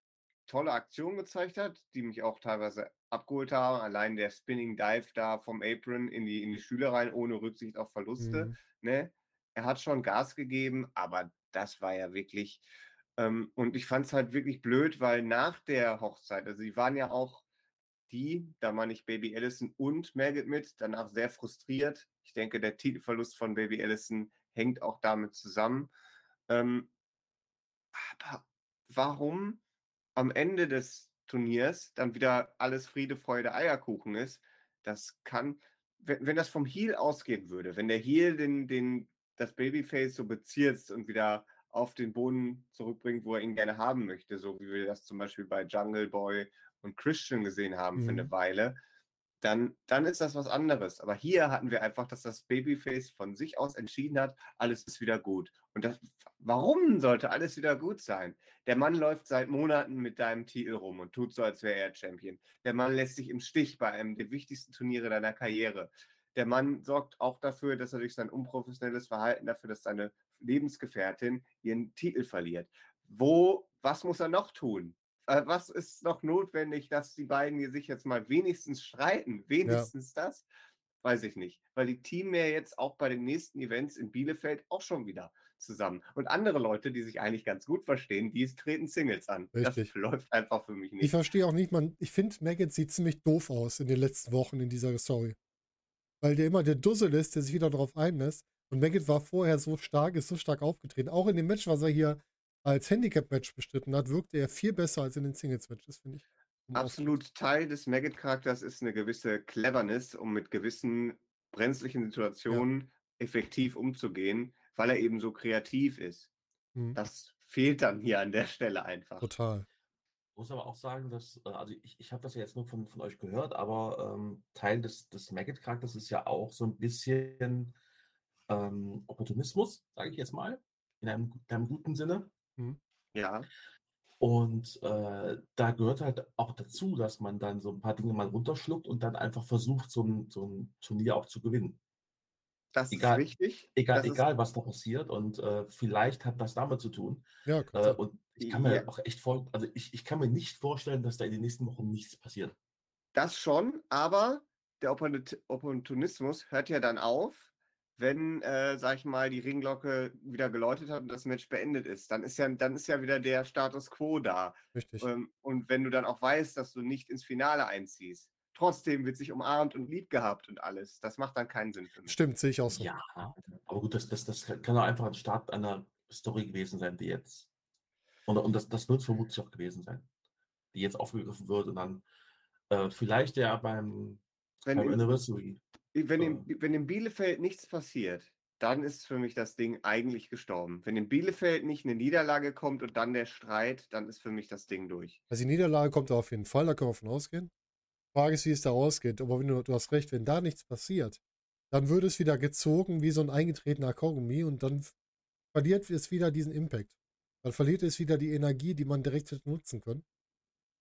tolle Aktionen gezeigt hat, die mich auch teilweise abgeholt haben. Allein der Spinning Dive da vom Apron in die, in die Stühle rein, ohne Rücksicht auf Verluste. Mhm. Ne? Er hat schon Gas gegeben, aber das war ja wirklich. Ähm, und ich fand es halt wirklich blöd, weil nach der Hochzeit, also sie waren ja auch die, da meine ich Baby Allison und Maggot mit, danach sehr frustriert. Ich denke, der Titelverlust von Baby Allison hängt auch damit zusammen. Ähm, aber warum am Ende des Turniers dann wieder alles Friede, Freude, Eierkuchen ist, das kann, wenn, wenn das vom Heel ausgehen würde, wenn der Heel den, den, das Babyface so bezirzt und wieder auf den Boden zurückbringt, wo er ihn gerne haben möchte, so wie wir das zum Beispiel bei Jungle Boy und Christian gesehen haben mhm. für eine mhm. Weile, dann, dann ist das was anderes. Aber hier hatten wir einfach, dass das Babyface von sich aus entschieden hat, alles ist wieder gut. Und das, warum sollte alles wieder gut sein? Der Mann läuft seit Monaten mit deinem Titel rum und tut so, als wäre er Champion. Der Mann lässt sich im Stich bei einem der wichtigsten Turniere deiner Karriere. Der Mann sorgt auch dafür, dass er durch sein unprofessionelles Verhalten dafür, dass seine Lebensgefährtin ihren Titel verliert. Wo, was muss er noch tun? Äh, was ist noch notwendig, dass die beiden sich jetzt mal wenigstens streiten? Wenigstens ja. das? Weiß ich nicht. Weil die Team ja jetzt auch bei den nächsten Events in Bielefeld auch schon wieder zusammen. Und andere Leute, die sich eigentlich ganz gut verstehen, die treten Singles an. Richtig. Das läuft einfach für mich nicht. Ich verstehe auch nicht, man, ich finde, Maggot sieht ziemlich doof aus in den letzten Wochen in dieser Story. Weil der immer der Dussel ist, der sich wieder darauf einlässt. Und Maggot war vorher so stark, ist so stark aufgetreten. Auch in dem Match, was er hier als Handicap-Match bestritten hat, wirkte er viel besser als in den Singles-Matches, finde ich. Absolut Teil des Maggot-Charakters ist eine gewisse Cleverness, um mit gewissen brenzlichen Situationen ja. effektiv umzugehen, weil er eben so kreativ ist. Mhm. Das fehlt dann hier an der Stelle einfach. Total. Ich muss aber auch sagen, dass, äh, also ich, ich habe das ja jetzt nur von, von euch gehört, aber ähm, Teil des, des Maggot-Charakters ist ja auch so ein bisschen ähm, Opportunismus, sage ich jetzt mal, in einem, in einem guten Sinne. Mhm. Ja. Und äh, da gehört halt auch dazu, dass man dann so ein paar Dinge mal runterschluckt und dann einfach versucht, so ein, so ein Turnier auch zu gewinnen. Das egal, ist wichtig. Egal, das egal was da passiert. Und äh, vielleicht hat das damit zu tun. Ja, äh, und ich kann mir ja. auch echt vor, also ich, ich kann mir nicht vorstellen, dass da in den nächsten Wochen nichts passiert. Das schon, aber der Opportunismus hört ja dann auf, wenn, äh, sag ich mal, die Ringglocke wieder geläutet hat und das Match beendet ist. Dann ist ja, dann ist ja wieder der Status quo da. Richtig. Ähm, und wenn du dann auch weißt, dass du nicht ins Finale einziehst, trotzdem wird sich umarmt und lieb gehabt und alles. Das macht dann keinen Sinn für mich. Stimmt, sehe ich auch so. Ja, aber gut, das, das, das kann auch einfach ein Start einer Story gewesen sein, die jetzt. Und, und das, das wird es vermutlich auch gewesen sein, die jetzt aufgegriffen wird und dann äh, vielleicht ja beim, beim Anniversary wenn, in, wenn in Bielefeld nichts passiert, dann ist für mich das Ding eigentlich gestorben. Wenn in Bielefeld nicht eine Niederlage kommt und dann der Streit, dann ist für mich das Ding durch. Also die Niederlage kommt auf jeden Fall, da können wir von ausgehen. Frage ist, wie es da ausgeht. Aber wenn du, du hast recht, wenn da nichts passiert, dann wird es wieder gezogen wie so ein eingetretener Kaugummi und dann verliert es wieder diesen Impact. Dann verliert es wieder die Energie, die man direkt hätte nutzen können.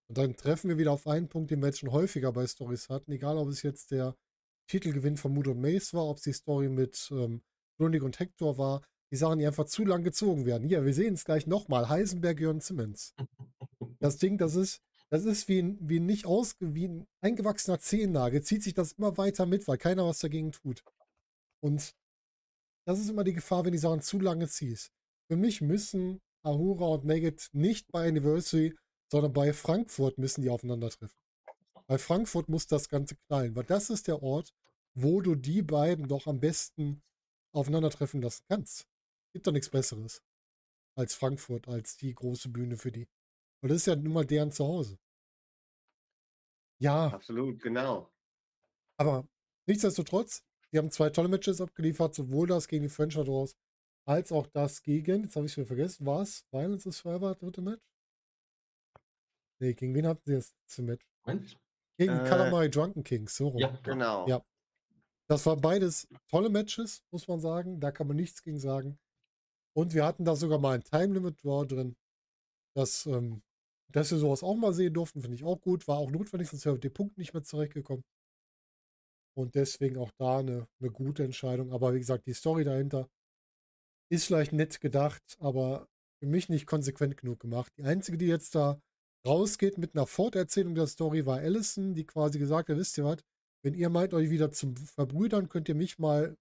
Und dann treffen wir wieder auf einen Punkt, den wir jetzt schon häufiger bei Stories hatten, egal ob es jetzt der Titelgewinn von Mood und Mace war, ob es die Story mit ähm, Grundig und Hector war. Die Sachen, die einfach zu lang gezogen werden. Hier, wir sehen es gleich nochmal. Heisenberg, Jörn Simmons. Das (laughs) Ding, das ist, das ist wie ein, wie ein nicht aus, wie ein eingewachsener Zehennagel, zieht sich das immer weiter mit, weil keiner was dagegen tut. Und das ist immer die Gefahr, wenn die Sachen zu lange ziehst. Für mich müssen Ahura und Maggot nicht bei Anniversary, sondern bei Frankfurt müssen die aufeinandertreffen. Bei Frankfurt muss das Ganze knallen, weil das ist der Ort, wo du die beiden doch am besten aufeinandertreffen lassen kannst. Gibt doch nichts Besseres als Frankfurt, als die große Bühne für die. Und das ist ja nun mal deren Zuhause. Ja. Absolut, genau. Aber nichtsdestotrotz, die haben zwei tolle Matches abgeliefert, sowohl das gegen die French Adors als auch das gegen, jetzt habe ich schon vergessen, war es Violence is Forever, dritte Match? Nee, gegen wen hatten sie das letzte Match? Moment. Gegen äh, Kalamari Drunken Kings, so rum. Ja, genau. Ja. Das war beides tolle Matches, muss man sagen. Da kann man nichts gegen sagen. Und wir hatten da sogar mal ein Time Limit Draw drin. Das, ähm, dass wir sowas auch mal sehen durften, finde ich auch gut. War auch notwendig, sonst wäre die Punkt nicht mehr zurechtgekommen. Und deswegen auch da eine, eine gute Entscheidung. Aber wie gesagt, die Story dahinter ist vielleicht nett gedacht, aber für mich nicht konsequent genug gemacht. Die einzige, die jetzt da rausgeht mit einer Forterzählung der Story, war Allison, die quasi gesagt hat, wisst ihr was, wenn ihr meint, euch wieder zu verbrüdern, könnt ihr mich mal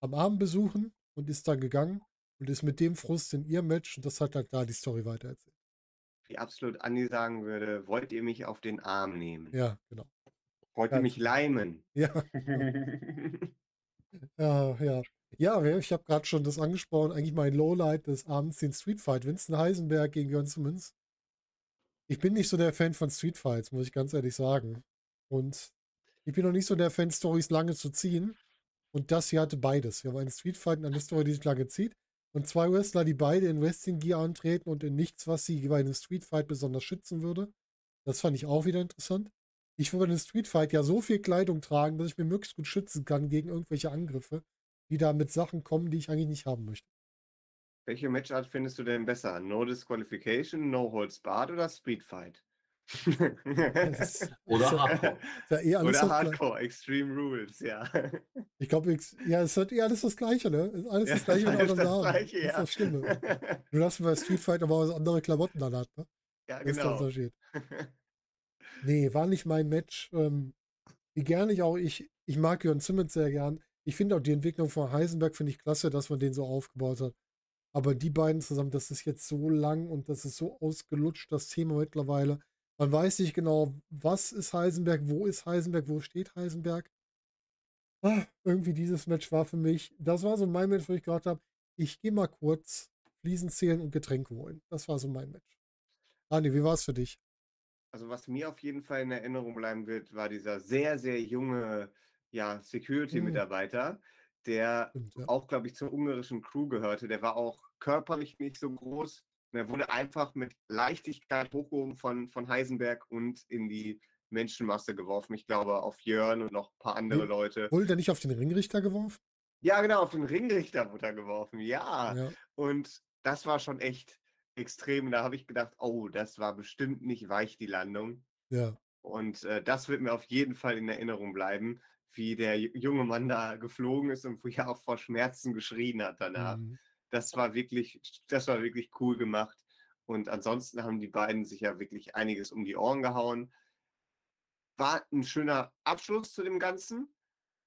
am Abend besuchen und ist dann gegangen und ist mit dem Frust in ihr Match und das hat dann da die Story weitererzählt. Wie absolut Andi sagen würde, wollt ihr mich auf den Arm nehmen? Ja, genau. Wollt ihr mich leimen? (laughs) Ja. ja, ja. Ja, ich habe gerade schon das angesprochen. Eigentlich mein Lowlight des Abends, den Street Fight. Winston Heisenberg gegen Jörn Simmons. Ich bin nicht so der Fan von Street Fights, muss ich ganz ehrlich sagen. Und ich bin noch nicht so der Fan, Stories lange zu ziehen. Und das hier hatte beides. Wir haben einen Street Fight und eine Story, die sich lange zieht. Und zwei Wrestler, die beide in Wrestling Gear antreten und in nichts, was sie bei einem Street Fight besonders schützen würde. Das fand ich auch wieder interessant. Ich will bei einem Street Fight ja so viel Kleidung tragen, dass ich mir möglichst gut schützen kann gegen irgendwelche Angriffe, die da mit Sachen kommen, die ich eigentlich nicht haben möchte. Welche Matchart findest du denn besser? No Disqualification, No Holds Barred oder Street Fight? (laughs) Oder Hardcore. Ja oder Hardcore, Extreme Rules, ja. Ich glaube, ja, es ist eh alles das Gleiche, ne? Ist alles Ja, das Gleiche, alles was das sagen. Gleiche, Das ist ja. das Schlimme. (laughs) Nur, dass man bei Street Fighter was andere Klamotten dann hat, ne? ja, Das ist der genau. Unterschied. (laughs) Nee, war nicht mein Match. Ähm, wie gern ich auch, ich, ich mag Jörn Simmons sehr gern. Ich finde auch die Entwicklung von Heisenberg finde ich klasse, dass man den so aufgebaut hat. Aber die beiden zusammen, das ist jetzt so lang und das ist so ausgelutscht, das Thema mittlerweile. Man weiß nicht genau, was ist Heisenberg, wo ist Heisenberg, wo steht Heisenberg. Ah, irgendwie dieses Match war für mich, das war so mein Match, wo ich gedacht habe, ich gehe mal kurz Fliesen zählen und Getränke holen. Das war so mein Match. Dani, wie war es für dich? Also was mir auf jeden Fall in Erinnerung bleiben wird, war dieser sehr, sehr junge ja, Security-Mitarbeiter, der Stimmt, ja. auch, glaube ich, zur ungarischen Crew gehörte. Der war auch körperlich nicht so groß. Er wurde einfach mit Leichtigkeit hochgehoben von, von Heisenberg und in die Menschenmasse geworfen. Ich glaube, auf Jörn und noch ein paar andere Hm. Leute. Wurde der nicht auf den Ringrichter geworfen? Ja, genau, auf den Ringrichter wurde er geworfen. Ja. Ja. Und das war schon echt extrem. Da habe ich gedacht, oh, das war bestimmt nicht weich, die Landung. Ja. Und äh, das wird mir auf jeden Fall in Erinnerung bleiben, wie der ju- junge Mann da geflogen ist und wo er auch vor Schmerzen geschrien hat danach. Mhm. Das war wirklich, das war wirklich cool gemacht. Und ansonsten haben die beiden sich ja wirklich einiges um die Ohren gehauen. War ein schöner Abschluss zu dem Ganzen.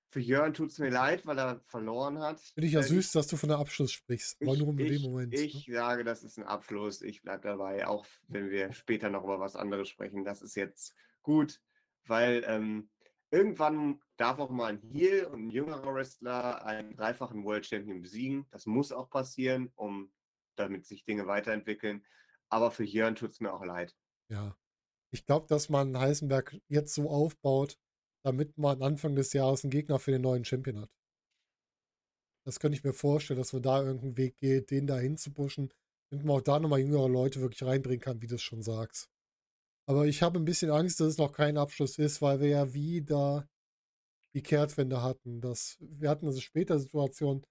Für Jörn tut es mir leid, weil er verloren hat. Finde ich ja Äh, süß, dass du von der Abschluss sprichst. Aber ich, nur in ich, dem Moment. ne? ich sage, das ist ein Abschluss. Ich bleibe dabei, auch wenn wir später noch über was anderes sprechen. Das ist jetzt gut, weil ähm, irgendwann darf auch mal ein Heel und ein jüngerer Wrestler einen dreifachen World Champion besiegen. Das muss auch passieren, um damit sich Dinge weiterentwickeln. Aber für Jörn tut es mir auch leid. Ja. Ich glaube, dass man Heisenberg jetzt so aufbaut, damit man Anfang des Jahres einen Gegner für den neuen Champion hat. Das könnte ich mir vorstellen, dass man da irgendeinen Weg geht, den da hinzupushen, damit man auch da nochmal jüngere Leute wirklich reinbringen kann, wie du es schon sagst. Aber ich habe ein bisschen Angst, dass es noch kein Abschluss ist, weil wir ja wieder die Kehrtwende hatten. Das, wir hatten also später Situation,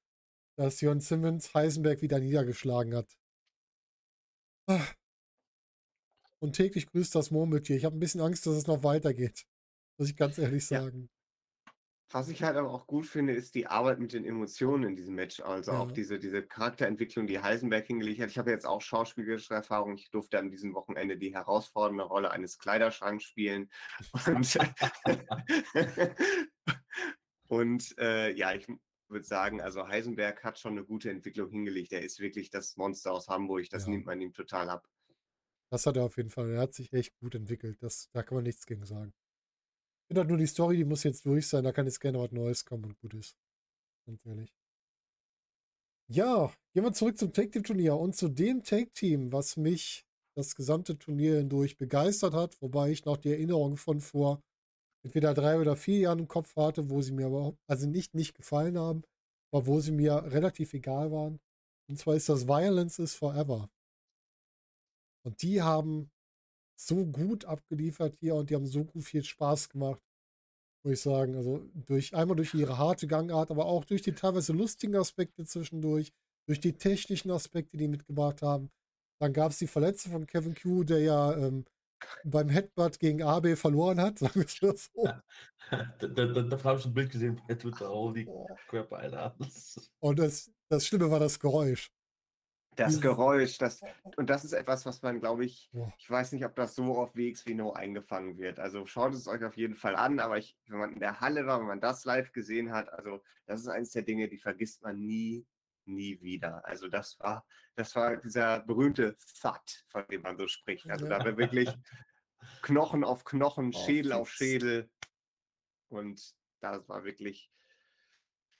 dass Jörn Simmons Heisenberg wieder niedergeschlagen hat. Und täglich grüßt das Murmeltier. Ich habe ein bisschen Angst, dass es noch weitergeht. Muss ich ganz ehrlich sagen. Was ich halt aber auch gut finde, ist die Arbeit mit den Emotionen in diesem Match. Also auch Ja. diese, diese Charakterentwicklung, die Heisenberg hingelegt hat. Ich habe jetzt auch schauspielerische Erfahrung. Ich durfte an diesem Wochenende die herausfordernde Rolle eines Kleiderschranks spielen. (laughs) Und, (laughs) und äh, ja, ich würde sagen, also Heisenberg hat schon eine gute Entwicklung hingelegt. Er ist wirklich das Monster aus Hamburg. Das Ja. nimmt man ihm total ab. Das hat er auf jeden Fall. Er hat sich echt gut entwickelt. Das, da kann man nichts gegen sagen. Finde halt nur die Story, die muss jetzt durch sein. Da kann jetzt gerne was Neues kommen und gut ist. Ganz ehrlich. Ja, gehen wir zurück zum Take-Team-Turnier und zu dem Take-Team, was mich das gesamte Turnier hindurch begeistert hat, wobei ich noch die Erinnerung von vor entweder drei oder vier Jahren im Kopf hatte, wo sie mir aber also nicht nicht gefallen haben, aber wo sie mir relativ egal waren. Und zwar ist das Violence is Forever. Und die haben so gut abgeliefert hier und die haben so gut viel Spaß gemacht, muss ich sagen. Also durch einmal durch ihre harte Gangart, aber auch durch die teilweise lustigen Aspekte zwischendurch, durch die technischen Aspekte, die mitgebracht haben. Dann gab es die Verletzung von Kevin Q, der ja ähm, beim Headbutt gegen AB verloren hat, (laughs) sagen wir es mal so. (laughs) Da, da, da, da habe ich ein Bild gesehen bei Twitter. Holy Boah. Crap, Alter. (laughs) Und das, das Schlimme war das Geräusch. Das Dieses- Geräusch, das, und das ist etwas, was man, glaube ich, ich weiß nicht, ob das so auf WXW eingefangen wird. Also schaut es euch auf jeden Fall an, aber ich, wenn man in der Halle war, wenn man das live gesehen hat, also das ist eines der Dinge, die vergisst man nie, nie wieder. Also das war, das war dieser berühmte Thud, von dem man so spricht. Also da war wirklich (laughs) Knochen auf Knochen, Oh, Schädel auf. Schädel. Und das war wirklich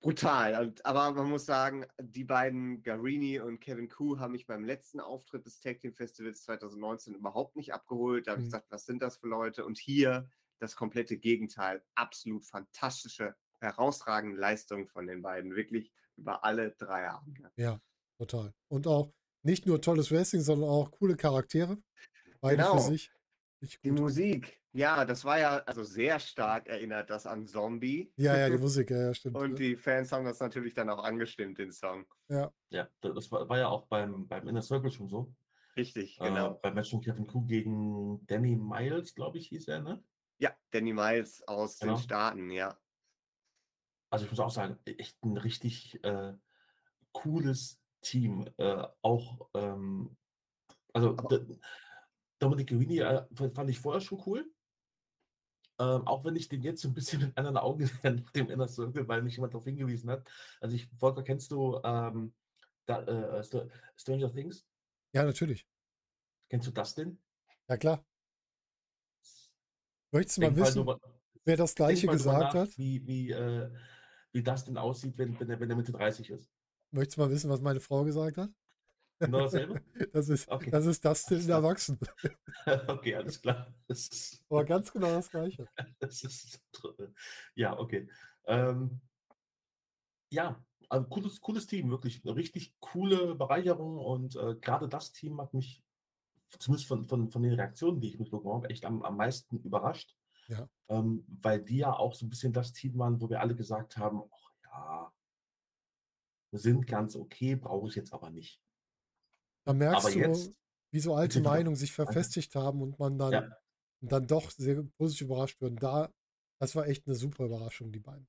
brutal. Aber man muss sagen, die beiden, Garini und Kevin Koo, haben mich beim letzten Auftritt des Tag Team Festivals 2019 überhaupt nicht abgeholt. Da habe ich Mhm. gesagt, was sind das für Leute? Und hier das komplette Gegenteil. Absolut fantastische, herausragende Leistung von den beiden. Wirklich über alle drei Abende. Ja. Total. Und auch nicht nur tolles Wrestling, sondern auch coole Charaktere. Beide Genau. für sich. Die. Musik, ja, das war ja also sehr stark erinnert das an Zombie. Ja, ja, die (laughs) Musik, ja, ja stimmt. Und die Fans haben das natürlich dann auch angestimmt, den Song. ja. Ja, da- das war, war ja auch beim, beim Inner Circle schon so. Richtig, Äh, genau. beim Match von Kevin Kuh gegen Danny Miles, glaube ich, hieß er, ne? Ja, Danny Miles aus Genau. den Staaten, ja. Also ich muss auch sagen, echt ein richtig äh, cooles Team. Äh, auch, ähm, also Aber- D- Dominic Guini äh, fand ich vorher schon cool. Ähm, auch wenn ich den jetzt so ein bisschen mit anderen Augen (laughs) sehe nach dem Inner Circle, weil mich jemand darauf hingewiesen hat. Also ich, Volker, kennst du ähm, da, äh, Str- Stranger Things? ja, natürlich. Kennst du Dustin? Ja, klar. Möchtest du mal mal wissen, drüber- wer das Gleiche mal gesagt nach, hat? Wie, wie, äh, wie Dustin aussieht, wenn, wenn, er, wenn er Mitte 30 ist. Möchtest du mal wissen, was meine Frau gesagt hat? Genau dasselbe? Das ist, Okay. das ist das klar. Erwachsenen. (laughs) okay, alles klar. Das ist, Aber ganz genau das Gleiche. (laughs) das ist ja, okay. Ähm, ja, also cooles, cooles Team, wirklich. Eine richtig coole Bereicherung und äh, gerade das Team hat mich, zumindest von, von, von den Reaktionen, die ich mitbekommen habe, echt am, am meisten überrascht. Ja. Ähm, weil die ja auch so ein bisschen das Team waren, wo wir alle gesagt haben, ach ja, sind ganz okay, brauche ich jetzt aber nicht. Da merkst Aber du, jetzt, wie so alte Meinungen sich verfestigt haben und man dann, Ja. dann doch sehr positiv überrascht wird. Und Da, das war echt eine super Überraschung, die beiden.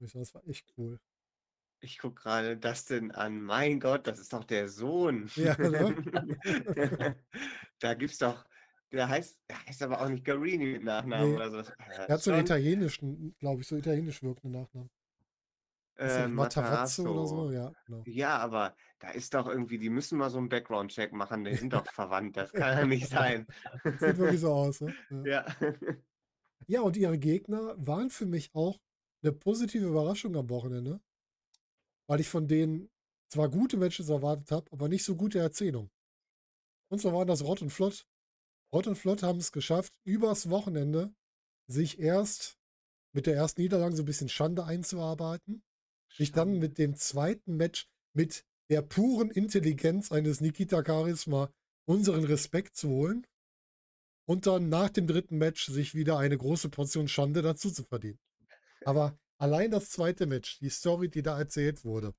Das war echt cool. Ich gucke gerade Dustin an. Mein Gott, das ist doch der Sohn. Ja, ne? (laughs) da gibt's doch, der heißt, der heißt aber auch nicht Garini mit Nachnamen Nee. oder so. Er hat so einen italienischen, glaube ich, so italienisch wirkenden Nachnamen. Das äh, nicht Matarazzo oder so? Matarazzo. Ja, genau. Ja, aber da ist doch irgendwie, die müssen mal so einen Background-Check machen. Die sind doch verwandt. Das kann ja nicht sein. (laughs) Sieht wirklich so aus, ne? Ja. Ja. ja, und ihre Gegner waren für mich auch eine positive Überraschung am Wochenende. Weil ich von denen zwar gute Matches erwartet habe, aber nicht so gute Erzählung. Und zwar waren das Rott und Flott. Rott und Flott haben es geschafft, übers Wochenende sich erst mit der ersten Niederlage so ein bisschen Schande einzuarbeiten, sich dann mit dem zweiten Match mit der puren Intelligenz eines Nikita Charisma unseren Respekt zu holen und dann nach dem dritten Match sich wieder eine große Portion Schande dazu zu verdienen. Aber allein das zweite Match, die Story, die da erzählt wurde,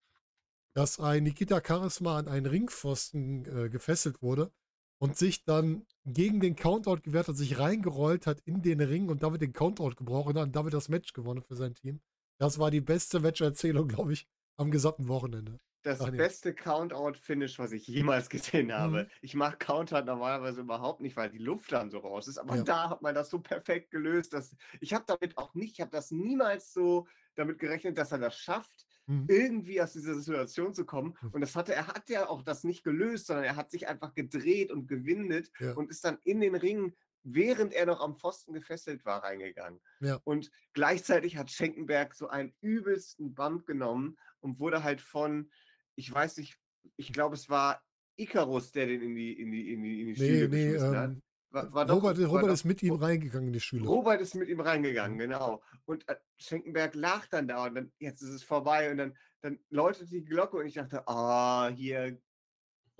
dass ein Nikita Charisma an einen Ringpfosten äh, gefesselt wurde und sich dann gegen den Countout gewehrt hat, sich reingerollt hat in den Ring und damit den Countout gebrochen hat und damit das Match gewonnen für sein Team. Das war die beste Matcherzählung, (laughs) glaube ich, am gesamten Wochenende. Das Daniel. beste Countout-Finish, was ich jemals gesehen habe. Mhm. Ich mag Countout normalerweise überhaupt nicht, weil die Luft dann so raus ist. Aber Ja. da hat man das so perfekt gelöst. Dass ich habe damit auch nicht, ich habe das niemals so damit gerechnet, dass er das schafft, Mhm. irgendwie aus dieser Situation zu kommen. Mhm. Und das hatte, er hat ja auch das nicht gelöst, sondern er hat sich einfach gedreht und gewindet Ja. und ist dann in den Ring, während er noch am Pfosten gefesselt war, reingegangen. Ja. Und gleichzeitig hat Schenkenberg so einen übelsten Bump genommen und wurde halt von, ich weiß nicht, ich glaube, es war Icarus, der den in die, in die, in die, in die Nee, Stühle nee, geschmissen hat. ähm, War, war doch- Robert, Robert doch- ist mit ihm reingegangen in die Schule. Robert ist mit ihm reingegangen, genau. Und äh, Schenkenberg lacht dann da und dann, jetzt ist es vorbei und dann, dann läutet die Glocke und ich dachte, ah, hier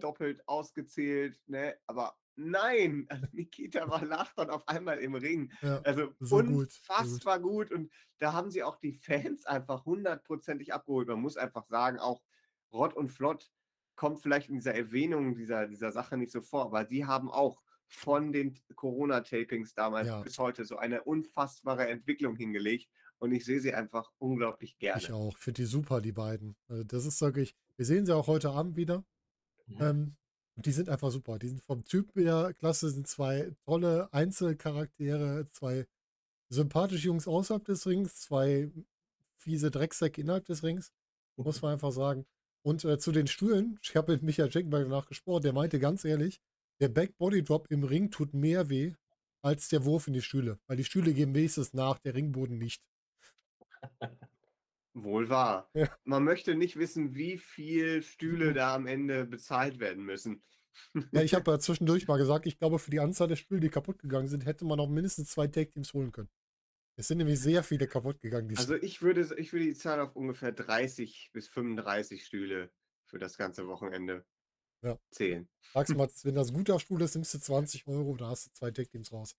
doppelt ausgezählt, ne? Aber nein, also Nikita war lacht dann auf einmal im Ring. Ja, Also so gut, so gut. unfassbar gut, und da haben sie auch die Fans einfach hundertprozentig abgeholt. Man muss einfach sagen, auch Rott und Flott kommt vielleicht in dieser Erwähnung dieser, dieser Sache nicht so vor, aber die haben auch von den Corona-Tapings damals Ja. bis heute so eine unfassbare Entwicklung hingelegt und ich sehe sie einfach unglaublich gerne. Ich auch. Finde die super, die beiden. Also das ist wirklich, wir sehen sie auch heute Abend wieder. Mhm. Ähm, und die sind einfach super. Die sind vom Typ her klasse, sind zwei tolle Einzelcharaktere, zwei sympathische Jungs außerhalb des Rings, zwei fiese Drecksäcke innerhalb des Rings, muss man (laughs) einfach sagen. Und äh, zu den Stühlen, ich habe mit Michael Schenkenberg danach gesprochen, der meinte ganz ehrlich, der Back-Body Drop im Ring tut mehr weh als der Wurf in die Stühle. Weil die Stühle geben wenigstens nach, der Ringboden nicht. Wohl wahr. Ja. Man möchte nicht wissen, wie viel Stühle da am Ende bezahlt werden müssen. Ja, ich (laughs) habe ja zwischendurch mal gesagt, ich glaube, für die Anzahl der Stühle, die kaputt gegangen sind, hätte man auch mindestens zwei Tag-Teams holen können. Es sind nämlich sehr viele kaputt gegangen. Die Also ich würde, ich würde die Zahl auf ungefähr 30 bis 35 Stühle für das ganze Wochenende Ja. zählen. Sagst (laughs) mal, wenn das ein guter Stuhl ist, nimmst du 20 Euro, da hast du zwei Tech-Teams raus.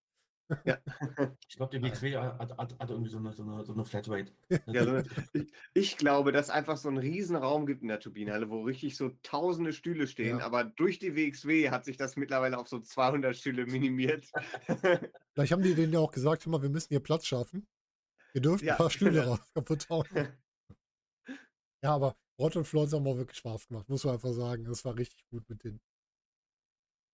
Ja. (laughs) Ich glaube, die WXW hat, hat, hat irgendwie so eine, so eine, so eine Flatrate. (laughs) Ja, so, ich, ich glaube, dass einfach so einen riesen Raum gibt in der Turbinenhalle, wo richtig so tausende Stühle stehen, Ja. aber durch die WXW hat sich das mittlerweile auf so 200 Stühle minimiert. (laughs) Vielleicht haben die denen ja auch gesagt, hör mal, wir müssen hier Platz schaffen. Ihr dürft Ja. ein paar Stühle raus kaputt hauen. Ja, aber Rod und Flores haben auch wirklich Spaß gemacht, muss man einfach sagen. Das war richtig gut mit denen.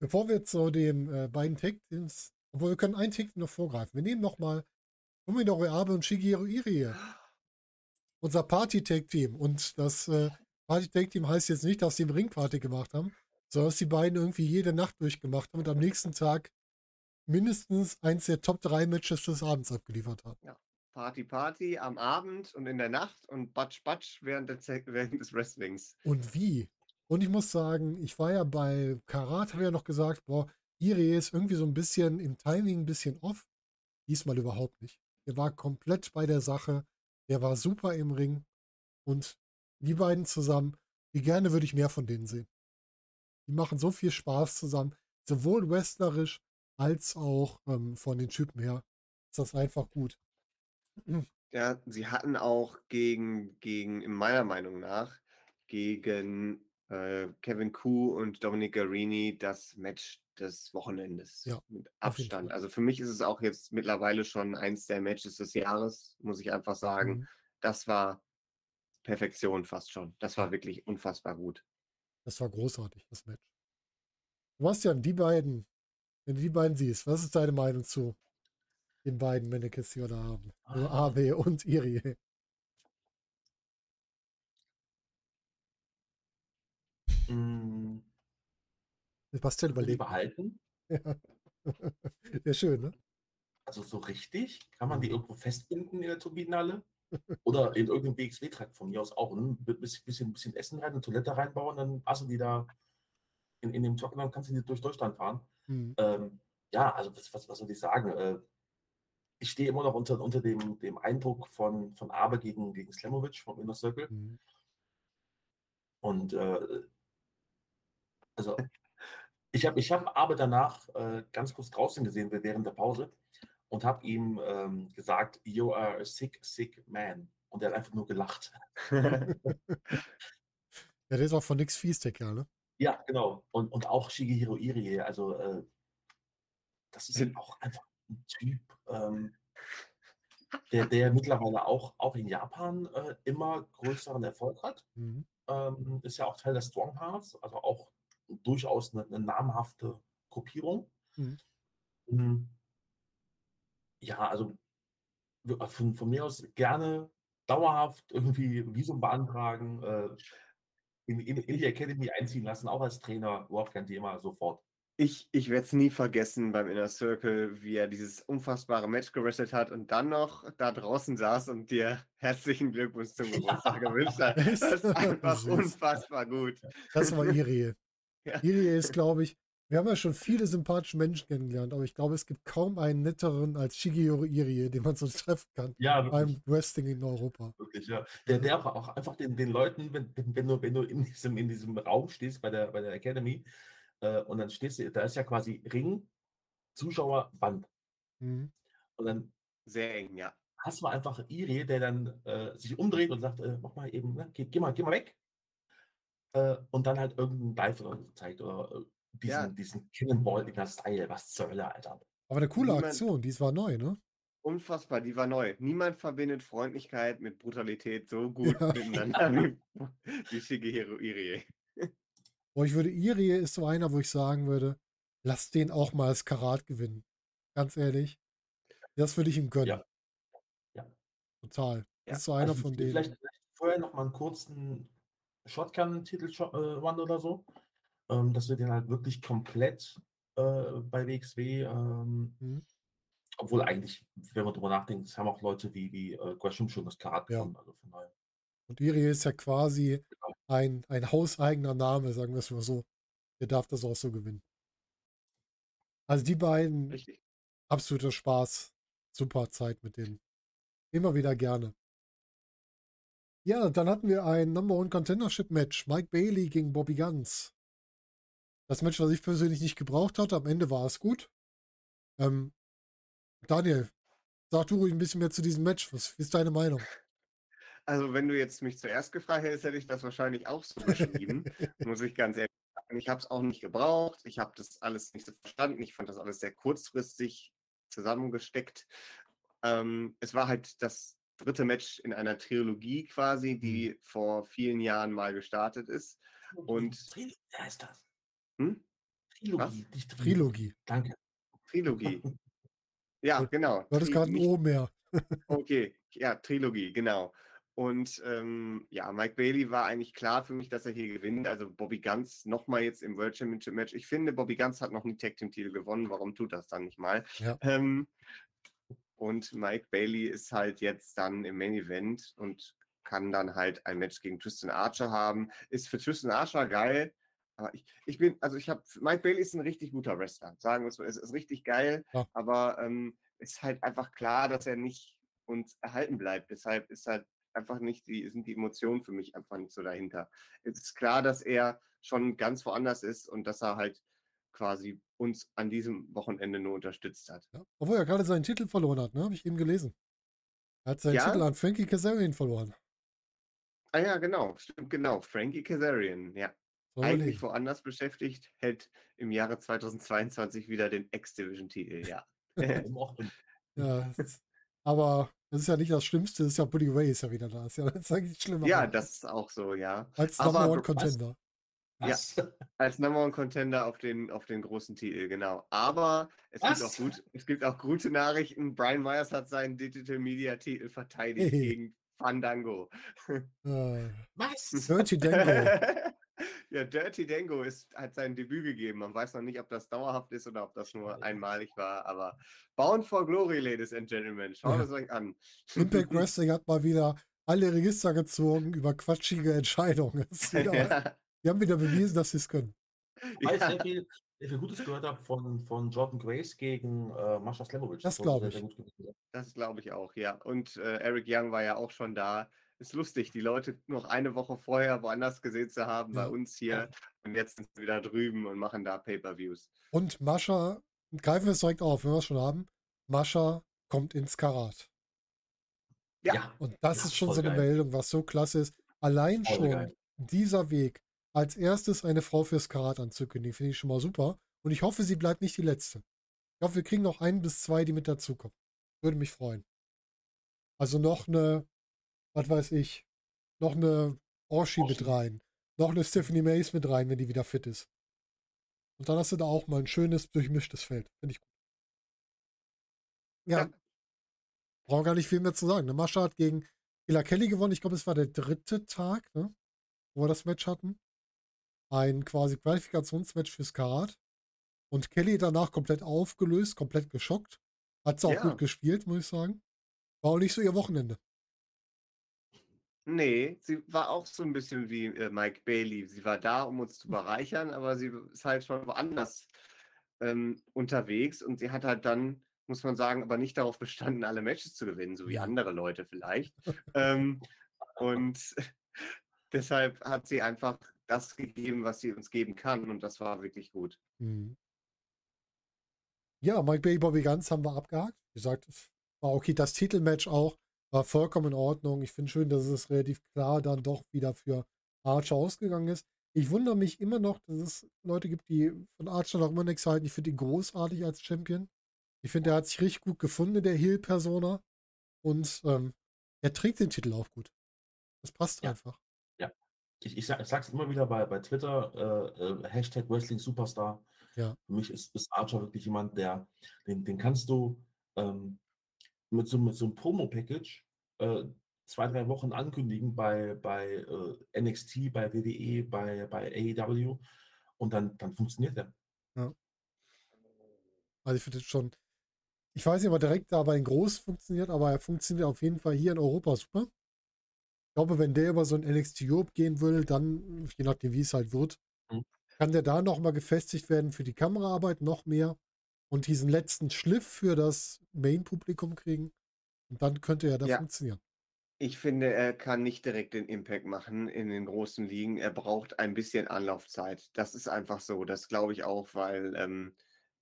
Bevor wir zu den äh, beiden Tag-Teams, obwohl wir können einen Tag noch vorgreifen. Wir nehmen nochmal Tomohiro Abe und Shigeru Irie. Unser Party-Tag-Team. Und das äh, Party-Tag-Team heißt jetzt nicht, dass sie im Ring-Party gemacht haben, sondern dass die beiden irgendwie jede Nacht durchgemacht haben und am nächsten Tag mindestens eins der Top 3 Matches des Abends abgeliefert haben. Party, Party am Abend und in der Nacht und Batsch, Batsch während, der, während des Wrestlings. Und wie? Und ich muss sagen, ich war ja bei Karat, habe ja noch gesagt, boah, Irie ist irgendwie so ein bisschen im Timing ein bisschen off. Diesmal überhaupt nicht. Er war komplett bei der Sache. Der war super im Ring. Und die beiden zusammen, wie gerne würde ich mehr von denen sehen. Die machen so viel Spaß zusammen. Sowohl wrestlerisch als auch ähm, von den Typen her. Ist das einfach gut. Ja, sie hatten auch gegen, gegen, in meiner Meinung nach, gegen äh, Kevin Kuh und Dominic Garini das Match des Wochenendes Ja, mit Abstand. Also für mich ist es auch jetzt mittlerweile schon eins der Matches des Jahres, muss ich einfach sagen. Mhm. Das war Perfektion fast schon. Das war wirklich unfassbar gut. Das war großartig, das Match. Sebastian, die beiden, wenn du die beiden siehst, was ist deine Meinung zu den beiden Mannequins, die wir da haben? Also Ah. Abe und Irie. Mm, Sebastian überlegt. behalten? (laughs) Ja. (laughs) Sehr schön, ne? Also so richtig? Kann man die Mhm. irgendwo festbinden in der Turbinenhalle? Oder in irgendeinem BXW-Trakt von mir aus auch. Ein bisschen, bisschen, bisschen Essen rein, eine Toilette reinbauen, dann passen die da in, in dem Truck und dann kannst du die durch Deutschland fahren. Mhm. Ähm, ja, also was, was, was soll ich sagen? Äh, ich stehe immer noch unter, unter dem, dem Eindruck von, von Abe gegen, gegen Slamovic vom Inner Circle. Mhm. Und äh, also ich habe ich hab Abe danach äh, ganz kurz draußen gesehen während der Pause und habe ihm ähm, gesagt, you are a sick, sick man. Und er hat einfach nur gelacht. (laughs) Ja, der ist auch von nix fies, der Kerl, ne? Ja, genau. Und, und auch Shigehiro Irie, also äh, das ist Sind- auch einfach ein Typ, ähm, der, der mittlerweile auch, auch in Japan äh, immer größeren Erfolg hat. Mhm. Ähm, ist ja auch Teil der Strong Hearts, also auch durchaus eine, eine namhafte Gruppierung. Mhm. Mhm. Ja, also w- von, von mir aus gerne dauerhaft irgendwie Visum beantragen, äh, in, in, in die Academy einziehen lassen, auch als Trainer, überhaupt kein Thema, sofort. Ich, ich werde es nie vergessen beim Inner Circle, wie er dieses unfassbare Match gewrestelt hat und dann noch da draußen saß und dir herzlichen Glückwunsch zum (laughs) Geburtstag gewünscht hat. Das ist (laughs) einfach unfassbar gut. Das war Irie. Ja. Irie ist, glaube ich, wir haben ja schon viele sympathische Menschen kennengelernt, aber ich glaube, es gibt kaum einen netteren als Shigeru Irie, den man so (laughs) treffen kann Ja, beim Wrestling in Europa. Wirklich, ja. Der, der auch, auch einfach den, den Leuten, wenn, wenn, wenn du, wenn du in, diesem, in diesem Raum stehst bei der, bei der Academy äh, und dann stehst du, da ist ja quasi Ring, Zuschauer, Band. Mhm. Und dann Sehr eng, ja. hast du einfach Iri, der dann äh, sich umdreht und sagt, äh, mach mal eben, ne, geh, geh, mal, geh mal weg. Äh, und dann halt irgendeinen Dive oder so zeigt oder äh, diesen, Ja. diesen Cannonball in der Style. Was zur Hölle, Alter. Aber eine coole Niemand- Aktion, die war neu, ne? Unfassbar, die war neu. Niemand verbindet Freundlichkeit mit Brutalität so (laughs) gut Ja. miteinander wie, wie Shigehiro Irie. Wo ich würde, Irie ist so einer, wo ich sagen würde, lass den auch mal als Karat gewinnen. Ganz ehrlich. Das würde ich ihm gönnen. Ja. Ja. Total. Ja, Das ist so einer Also von denen. Vielleicht, vielleicht vorher noch mal einen kurzen Shotgun-Titel-Run oder so. Ähm, dass wir den halt wirklich komplett äh, bei WXW, ähm, Mhm. obwohl eigentlich, wenn man drüber nachdenkt, es haben auch Leute wie, wie äh, Gresham schon das Karat Ja. gewonnen. Also von daher. Und Irie ist ja quasi Genau. ein, ein hauseigener Name, sagen wir es mal so. Der darf das auch so gewinnen. Also die beiden, Richtig. absoluter Spaß. Super Zeit mit denen. Immer wieder gerne. Ja, dann hatten wir ein Number One Contendership Match. Mike Bailey gegen Bobby Guns. Das Match, was ich persönlich nicht gebraucht hatte. Am Ende war es gut. Ähm, Daniel, sag du ruhig ein bisschen mehr zu diesem Match. Was ist deine Meinung? (laughs) Also, wenn du jetzt mich zuerst gefragt hättest, hätte ich das wahrscheinlich auch so beschrieben, (laughs) muss ich ganz ehrlich sagen. Ich habe es auch nicht gebraucht. Ich habe das alles nicht so verstanden. Ich fand das alles sehr kurzfristig zusammengesteckt. Ähm, es war halt das dritte Match in einer Trilogie quasi, die mhm. vor vielen Jahren mal gestartet ist. Und Trilogie heißt das. Hm? Trilogie, nicht Trilogie. Danke. Trilogie. (laughs) Ja, genau. Du hattest gerade ein O mehr. (laughs) okay, ja, Trilogie, genau. Und ähm, ja, Mike Bailey war eigentlich klar für mich, dass er hier gewinnt. Also Bobby Guns nochmal jetzt im World Championship Match. Ich finde, Bobby Guns hat noch nie Tag Team Titel gewonnen. Warum tut das dann nicht mal? Ja. Ähm, und Mike Bailey ist halt jetzt dann im Main Event und kann dann halt ein Match gegen Tristan Archer haben. Ist für Tristan Archer geil. Aber ich, ich bin, also ich habe, Mike Bailey ist ein richtig guter Wrestler, sagen wir es so. Es ist richtig geil, ja. aber ähm, ist halt einfach klar, dass er nicht uns erhalten bleibt. Deshalb ist halt einfach nicht die, sind die Emotionen für mich einfach nicht so dahinter. Es ist klar, dass er schon ganz woanders ist und dass er halt quasi uns an diesem Wochenende nur unterstützt hat. Ja, obwohl er gerade seinen Titel verloren hat, ne? Habe ich eben gelesen. Er hat seinen ja? Titel an Frankie Kazarian verloren. Ah ja, genau, stimmt, genau. Frankie Kazarian, ja. So Eigentlich lieb. woanders beschäftigt, hält im Jahre 2022 wieder den X-Division-Titel, ja. (laughs) (laughs) ja, ist, aber das ist ja nicht das Schlimmste, das ist ja Buddy Ray ist ja wieder da. Das ist ja (laughs) das ist eigentlich schlimmer. Ja, das ist auch so, ja. Als Number One Contender. Ja, als Number One Contender auf den, auf den großen Titel, genau. Aber es gibt, auch gut, es gibt auch gute Nachrichten. Brian Myers hat seinen Digital Media Titel verteidigt hey. gegen Fandango. Was? (laughs) Dirty Dango. ja, Dirty Dango ist, hat sein Debüt gegeben. Man weiß noch nicht, ob das dauerhaft ist oder ob das nur einmalig war. Aber Bound for Glory, Ladies and Gentlemen. Schaut ja. es euch an. Impact (laughs) Wrestling hat mal wieder alle Register gezogen über quatschige Entscheidungen. ja. Die haben wieder bewiesen, dass sie es können. Ich weiß sehr viel, sehr viel Gutes gehört habe von, von Jordan Grace gegen äh, Mascha Slemovic. Das, das glaube ich. Das glaube ich auch, ja. Und äh, Eric Young war ja auch schon da. Ist lustig, die Leute noch eine Woche vorher woanders gesehen zu haben, ja. bei uns hier. Und jetzt sind sie wieder drüben und machen da Pay-Per-Views. Und Mascha, greifen wir es direkt auf, wenn wir es schon haben. Mascha kommt ins Karat. Ja. Und das ja, ist schon so eine geil. Meldung, was so klasse ist. Allein voll schon geil. dieser Weg, als erstes eine Frau fürs Karat anzukündigen. Finde ich schon mal super. Und ich hoffe, sie bleibt nicht die letzte. Ich hoffe, wir kriegen noch ein bis zwei, die mit dazukommen. Würde mich freuen. Also noch eine, was weiß ich, noch eine Orshi mit rein. Noch eine Stephanie Mays mit rein, wenn die wieder fit ist. Und dann hast du da auch mal ein schönes, durchmischtes Feld. Finde ich gut. Ja. ja. Brauchen gar nicht viel mehr zu sagen. Ne? Mascha hat gegen Ila Kelly gewonnen. Ich glaube, es war der dritte Tag, ne? wo wir das Match hatten ein quasi Qualifikationsmatch fürs Karat. Und Kelly danach komplett aufgelöst, komplett geschockt. Hat sie auch ja. gut gespielt, muss ich sagen. War auch nicht so ihr Wochenende. Nee, sie war auch so ein bisschen wie äh, Mike Bailey. Sie war da, um uns zu bereichern, aber sie ist halt schon woanders ähm, unterwegs und sie hat halt dann, muss man sagen, aber nicht darauf bestanden, alle Matches zu gewinnen, so wie andere Leute vielleicht. (laughs) ähm, und (laughs) deshalb hat sie einfach das gegeben, was sie uns geben kann. Und das war wirklich gut. Mhm. Ja, Mike Baby Bobby Guns haben wir abgehakt. Wie gesagt, war okay. Das Titelmatch auch war vollkommen in Ordnung. Ich finde schön, dass es relativ klar dann doch wieder für Archer ausgegangen ist. Ich wundere mich immer noch, dass es Leute gibt, die von Archer noch immer nichts halten. Ich finde ihn großartig als Champion. Ich finde, er hat sich richtig gut gefunden der Heel-Persona. Und ähm, er trägt den Titel auch gut. Das passt ja. einfach ich, ich, sag, ich sag's immer wieder bei, bei Twitter, äh, äh, Hashtag Wrestling Superstar. Ja. Für mich ist, ist Archer wirklich jemand, der, den, den kannst du ähm, mit, so, mit so einem Promo-Package äh, zwei, drei Wochen ankündigen bei, bei äh, NXT, bei WWE, bei, bei AEW und dann, dann funktioniert er. Ja. Also ich finde schon, ich weiß nicht, ob er direkt da bei den Groß funktioniert, aber er funktioniert auf jeden Fall hier in Europa super. Ich glaube, wenn der über so ein NXT Europe gehen will, dann, je nachdem, wie es halt wird, mhm. kann der da nochmal gefestigt werden für die Kameraarbeit noch mehr und diesen letzten Schliff für das Main-Publikum kriegen. Und dann könnte er da ja. funktionieren. Ich finde, er kann nicht direkt den Impact machen in den großen Ligen. Er braucht ein bisschen Anlaufzeit. Das ist einfach so. Das glaube ich auch, weil ähm,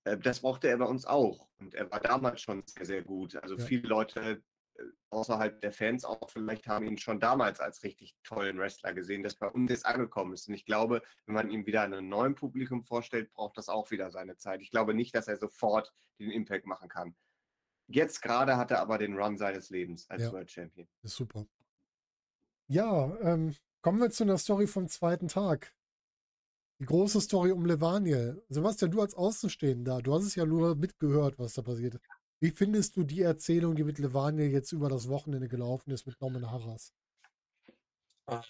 äh, das brauchte er bei uns auch. Und er war damals schon sehr, sehr gut. Also ja. viele Leute außerhalb der Fans auch vielleicht haben ihn schon damals als richtig tollen Wrestler gesehen, das bei uns jetzt angekommen ist. Und ich glaube, wenn man ihm wieder einem neuen Publikum vorstellt, braucht das auch wieder seine Zeit. Ich glaube nicht, dass er sofort den Impact machen kann. Jetzt gerade hat er aber den Run seines Lebens als ja, World Champion. Ist super. Ja, ähm, kommen wir zu einer Story vom zweiten Tag. Die große Story um Levaniel. Sebastian, du als Außenstehender, du hast es ja nur mitgehört, was da passiert. Wie findest du die Erzählung, die mit Levaniel jetzt über das Wochenende gelaufen ist mit Norman Harras? Ähm.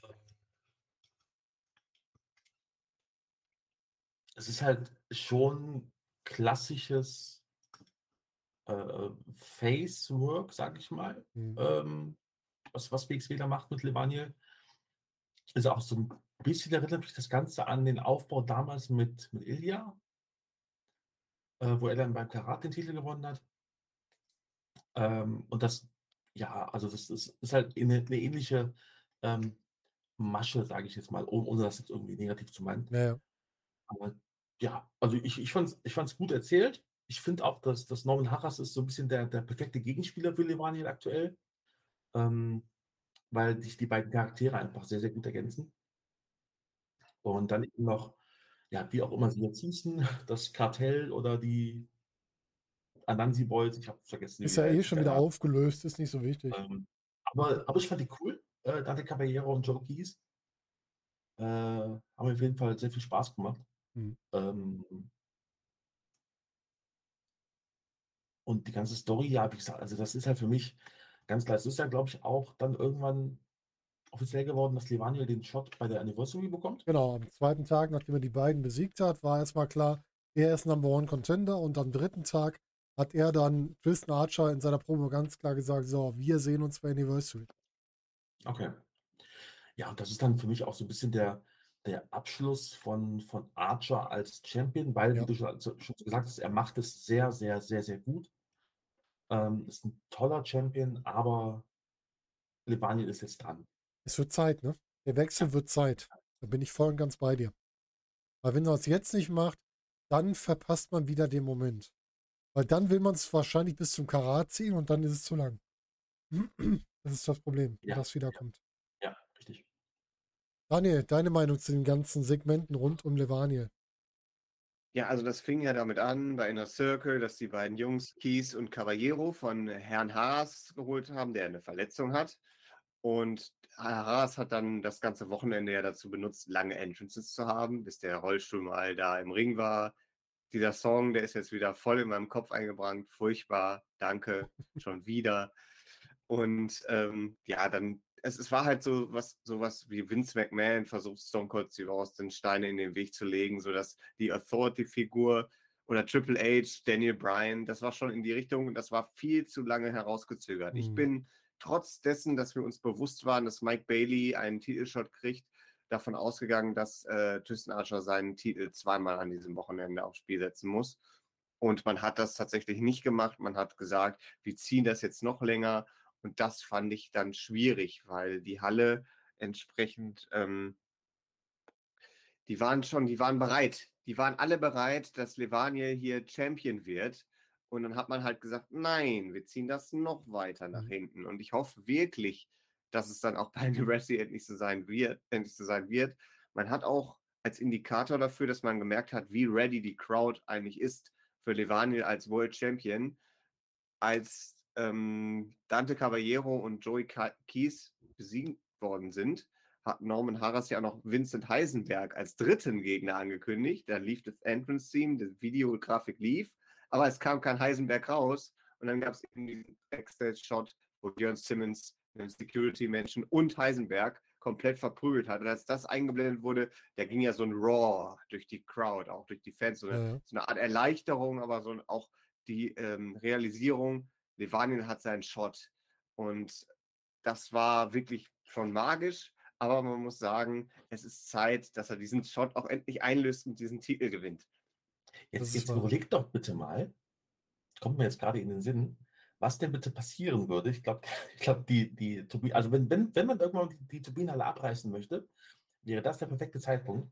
Es ist halt schon klassisches äh, Face-Work, sag ich mal, mhm. ähm, was, was BXW da macht mit Levaniel. Ist auch so ein bisschen erinnert mich das Ganze an den Aufbau damals mit, mit Ilya, äh, wo er dann beim Karat den Titel gewonnen hat. Ähm, und das, ja, also das ist, ist halt eine, eine ähnliche ähm, Masche, sage ich jetzt mal, ohne, ohne das jetzt irgendwie negativ zu meinen. Ja, ja. Aber ja, also ich, ich fand es ich fand's gut erzählt. Ich finde auch, dass, dass Norman Harras ist so ein bisschen der, der perfekte Gegenspieler für Levaniel aktuell. Ähm, weil sich die beiden Charaktere einfach sehr, sehr gut ergänzen. Und dann eben noch, ja, wie auch immer sie jetzt hießen, das Kartell oder die Anansi Boys, ich habe vergessen. Ist ja eh schon wieder aufgelöst, ist nicht so wichtig. Ähm, aber, aber ich fand die cool, äh, Dante Caballero und Joe Keys. Äh, haben auf jeden Fall sehr viel Spaß gemacht. Mhm. Ähm, und die ganze Story, ja, wie gesagt, also das ist halt für mich ganz klar. Es ist ja, glaube ich, auch dann irgendwann offiziell geworden, dass Levaniel den Shot bei der Anniversary bekommt. Genau, am zweiten Tag, nachdem er die beiden besiegt hat, war erstmal klar, er ist Number One Contender und am dritten Tag hat er dann Tristan Archer in seiner Promo ganz klar gesagt, so, wir sehen uns bei Anniversary. Okay. Ja, und das ist dann für mich auch so ein bisschen der, der Abschluss von, von Archer als Champion, weil, ja. wie du schon, schon gesagt hast, er macht es sehr, sehr, sehr, sehr gut. Ähm, ist ein toller Champion, aber Levaniel ist jetzt dran. Es wird Zeit, ne? Der Wechsel wird Zeit. Da bin ich voll und ganz bei dir. Weil wenn er es jetzt nicht macht, dann verpasst man wieder den Moment. Weil dann will man es wahrscheinlich bis zum Karat ziehen und dann ist es zu lang. (clears throat) Das ist das Problem, ja. wenn das wiederkommt. Ja, richtig. Daniel, deine Meinung zu den ganzen Segmenten rund um Levaniel? Ja, also das fing ja damit an bei Inner Circle, dass die beiden Jungs Kies und Caballero von Herrn Haas geholt haben, der eine Verletzung hat. Und Haas hat dann das ganze Wochenende ja dazu benutzt, lange Entrances zu haben, bis der Rollstuhl mal da im Ring war. Dieser Song, der ist jetzt wieder voll in meinem Kopf eingebrannt. Furchtbar, danke, schon wieder. Und ähm, ja, dann, es, es war halt so was, sowas wie Vince McMahon versucht Stone Cold Steve Austin Steine in den Weg zu legen, sodass die Authority-Figur oder Triple H, Daniel Bryan, das war schon in die Richtung und das war viel zu lange herausgezögert. Mhm. Ich bin trotz dessen, dass wir uns bewusst waren, dass Mike Bailey einen Titelshot kriegt, davon ausgegangen, dass äh, Tristan Archer seinen Titel zweimal an diesem Wochenende aufs Spiel setzen muss. Und man hat das tatsächlich nicht gemacht. Man hat gesagt, wir ziehen das jetzt noch länger. Und das fand ich dann schwierig, weil die Halle entsprechend, ähm, die waren schon, die waren bereit. Die waren alle bereit, dass Levaniel hier Champion wird. Und dann hat man halt gesagt, nein, wir ziehen das noch weiter nach mhm. hinten. Und ich hoffe wirklich, dass es dann auch bei Anniversary endlich so sein wird, endlich so sein wird. Man hat auch als Indikator dafür, dass man gemerkt hat, wie ready die Crowd eigentlich ist für Levaniel als World Champion, als ähm, Dante Caballero und Joey Keys besiegt worden sind, hat Norman Harras ja noch Vincent Heisenberg als dritten Gegner angekündigt. Da lief das Entrance-Team, die Videografik lief aber es kam kein Heisenberg raus. Und dann gab es eben diesen Backstage-Shot, wo Björn Simmons, Security-Menschen und Heisenberg komplett verprügelt hat. Und als das eingeblendet wurde, da ging ja so ein Raw durch die Crowd, auch durch die Fans, so eine, ja. so eine Art Erleichterung, aber so auch die ähm, Realisierung, Levanin hat seinen Shot. Und das war wirklich schon magisch. Aber man muss sagen, es ist Zeit, dass er diesen Shot auch endlich einlöst und diesen Titel gewinnt. Jetzt, jetzt überleg doch bitte mal, kommt mir jetzt gerade in den Sinn, was denn bitte passieren würde. Ich glaube, (laughs) ich glaub, die, die Turbine, also wenn, wenn, wenn man irgendwann die, die Turbinenhalle abreißen möchte, wäre das der perfekte Zeitpunkt.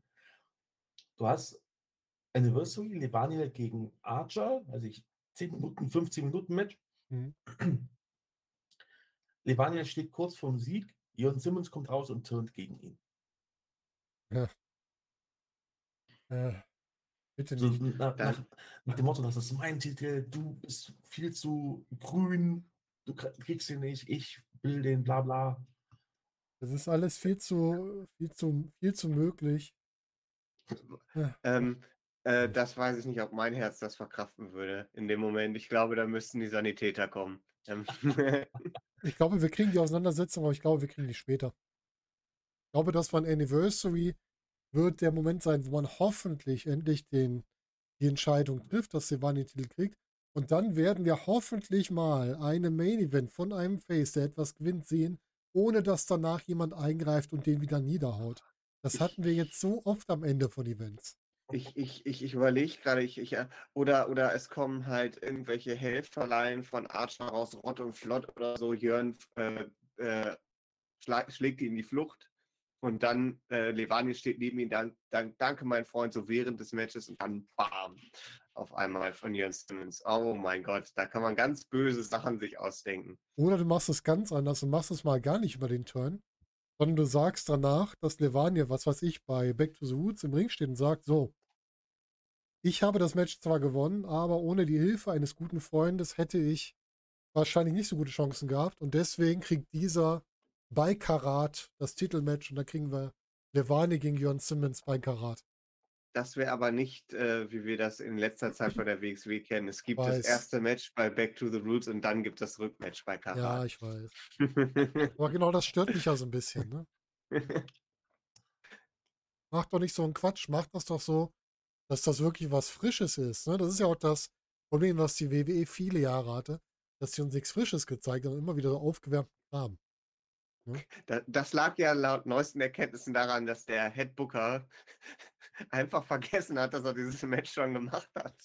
Du hast Anniversary, Levaniel gegen Archer, also ich 10 Minuten, 15 Minuten Match. Mhm. (clears throat) Levaniel steht kurz vorm Sieg, Jon Simmons kommt raus und turnt gegen ihn. Ja. Äh, bitte so, nicht. Nach, nach, nach, dem Motto, das ist mein Titel, du bist viel zu grün, du kriegst ihn nicht, ich will den, bla bla. Das ist alles viel zu, viel zu, viel zu möglich. (laughs) Ähm, äh, das weiß ich nicht, ob mein Herz das verkraften würde in dem Moment. Ich glaube, da müssten die Sanitäter kommen. Ähm, (laughs) ich glaube, wir kriegen die Auseinandersetzung, aber ich glaube, wir kriegen die später. Ich glaube, das war ein Anniversary, wird der Moment sein, wo man hoffentlich endlich den, die Entscheidung trifft, dass Silvani den Titel kriegt. Und dann werden wir hoffentlich mal eine Main Event von einem Face, der etwas gewinnt, sehen, ohne dass danach jemand eingreift und den wieder niederhaut. Das hatten wir jetzt so oft am Ende von Events. Ich, ich, ich, ich überlege gerade, ich, ich, äh, oder, oder es kommen halt irgendwelche Helferlein von Archer raus, Rott und Flott oder so, Jörn äh, äh, schlägt ihn in die Flucht und dann äh, Levani steht neben ihm, dann, dann danke mein Freund, so während des Matches und dann bam, auf einmal von Jörn Simmons. Oh mein Gott, da kann man ganz böse Sachen sich ausdenken. Oder du machst es ganz anders und machst es mal gar nicht über den Turn, sondern du sagst danach, dass Levania, was weiß ich, bei Back to the Woods im Ring steht und sagt, so, ich habe das Match zwar gewonnen, aber ohne die Hilfe eines guten Freundes hätte ich wahrscheinlich nicht so gute Chancen gehabt und deswegen kriegt dieser bei Karat das Titelmatch und da kriegen wir Levani gegen Jörn Simmons bei Karat. Das wäre aber nicht, äh, wie wir das in letzter Zeit bei der WXW kennen. Es gibt weiß. das erste Match bei Back to the Roots und dann gibt es das Rückmatch bei Karat. Ja, ich weiß. (laughs) aber genau das stört mich ja so ein bisschen. Ne? (laughs) Mach doch nicht so einen Quatsch. Mach das doch so, dass das wirklich was Frisches ist. Ne? Das ist ja auch das Problem, was die WWE viele Jahre hatte, dass sie uns nichts Frisches gezeigt haben und immer wieder so aufgewärmten Kram. Ne? Das lag ja laut neuesten Erkenntnissen daran, dass der Headbooker (laughs) einfach vergessen hat, dass er dieses Match schon gemacht hat.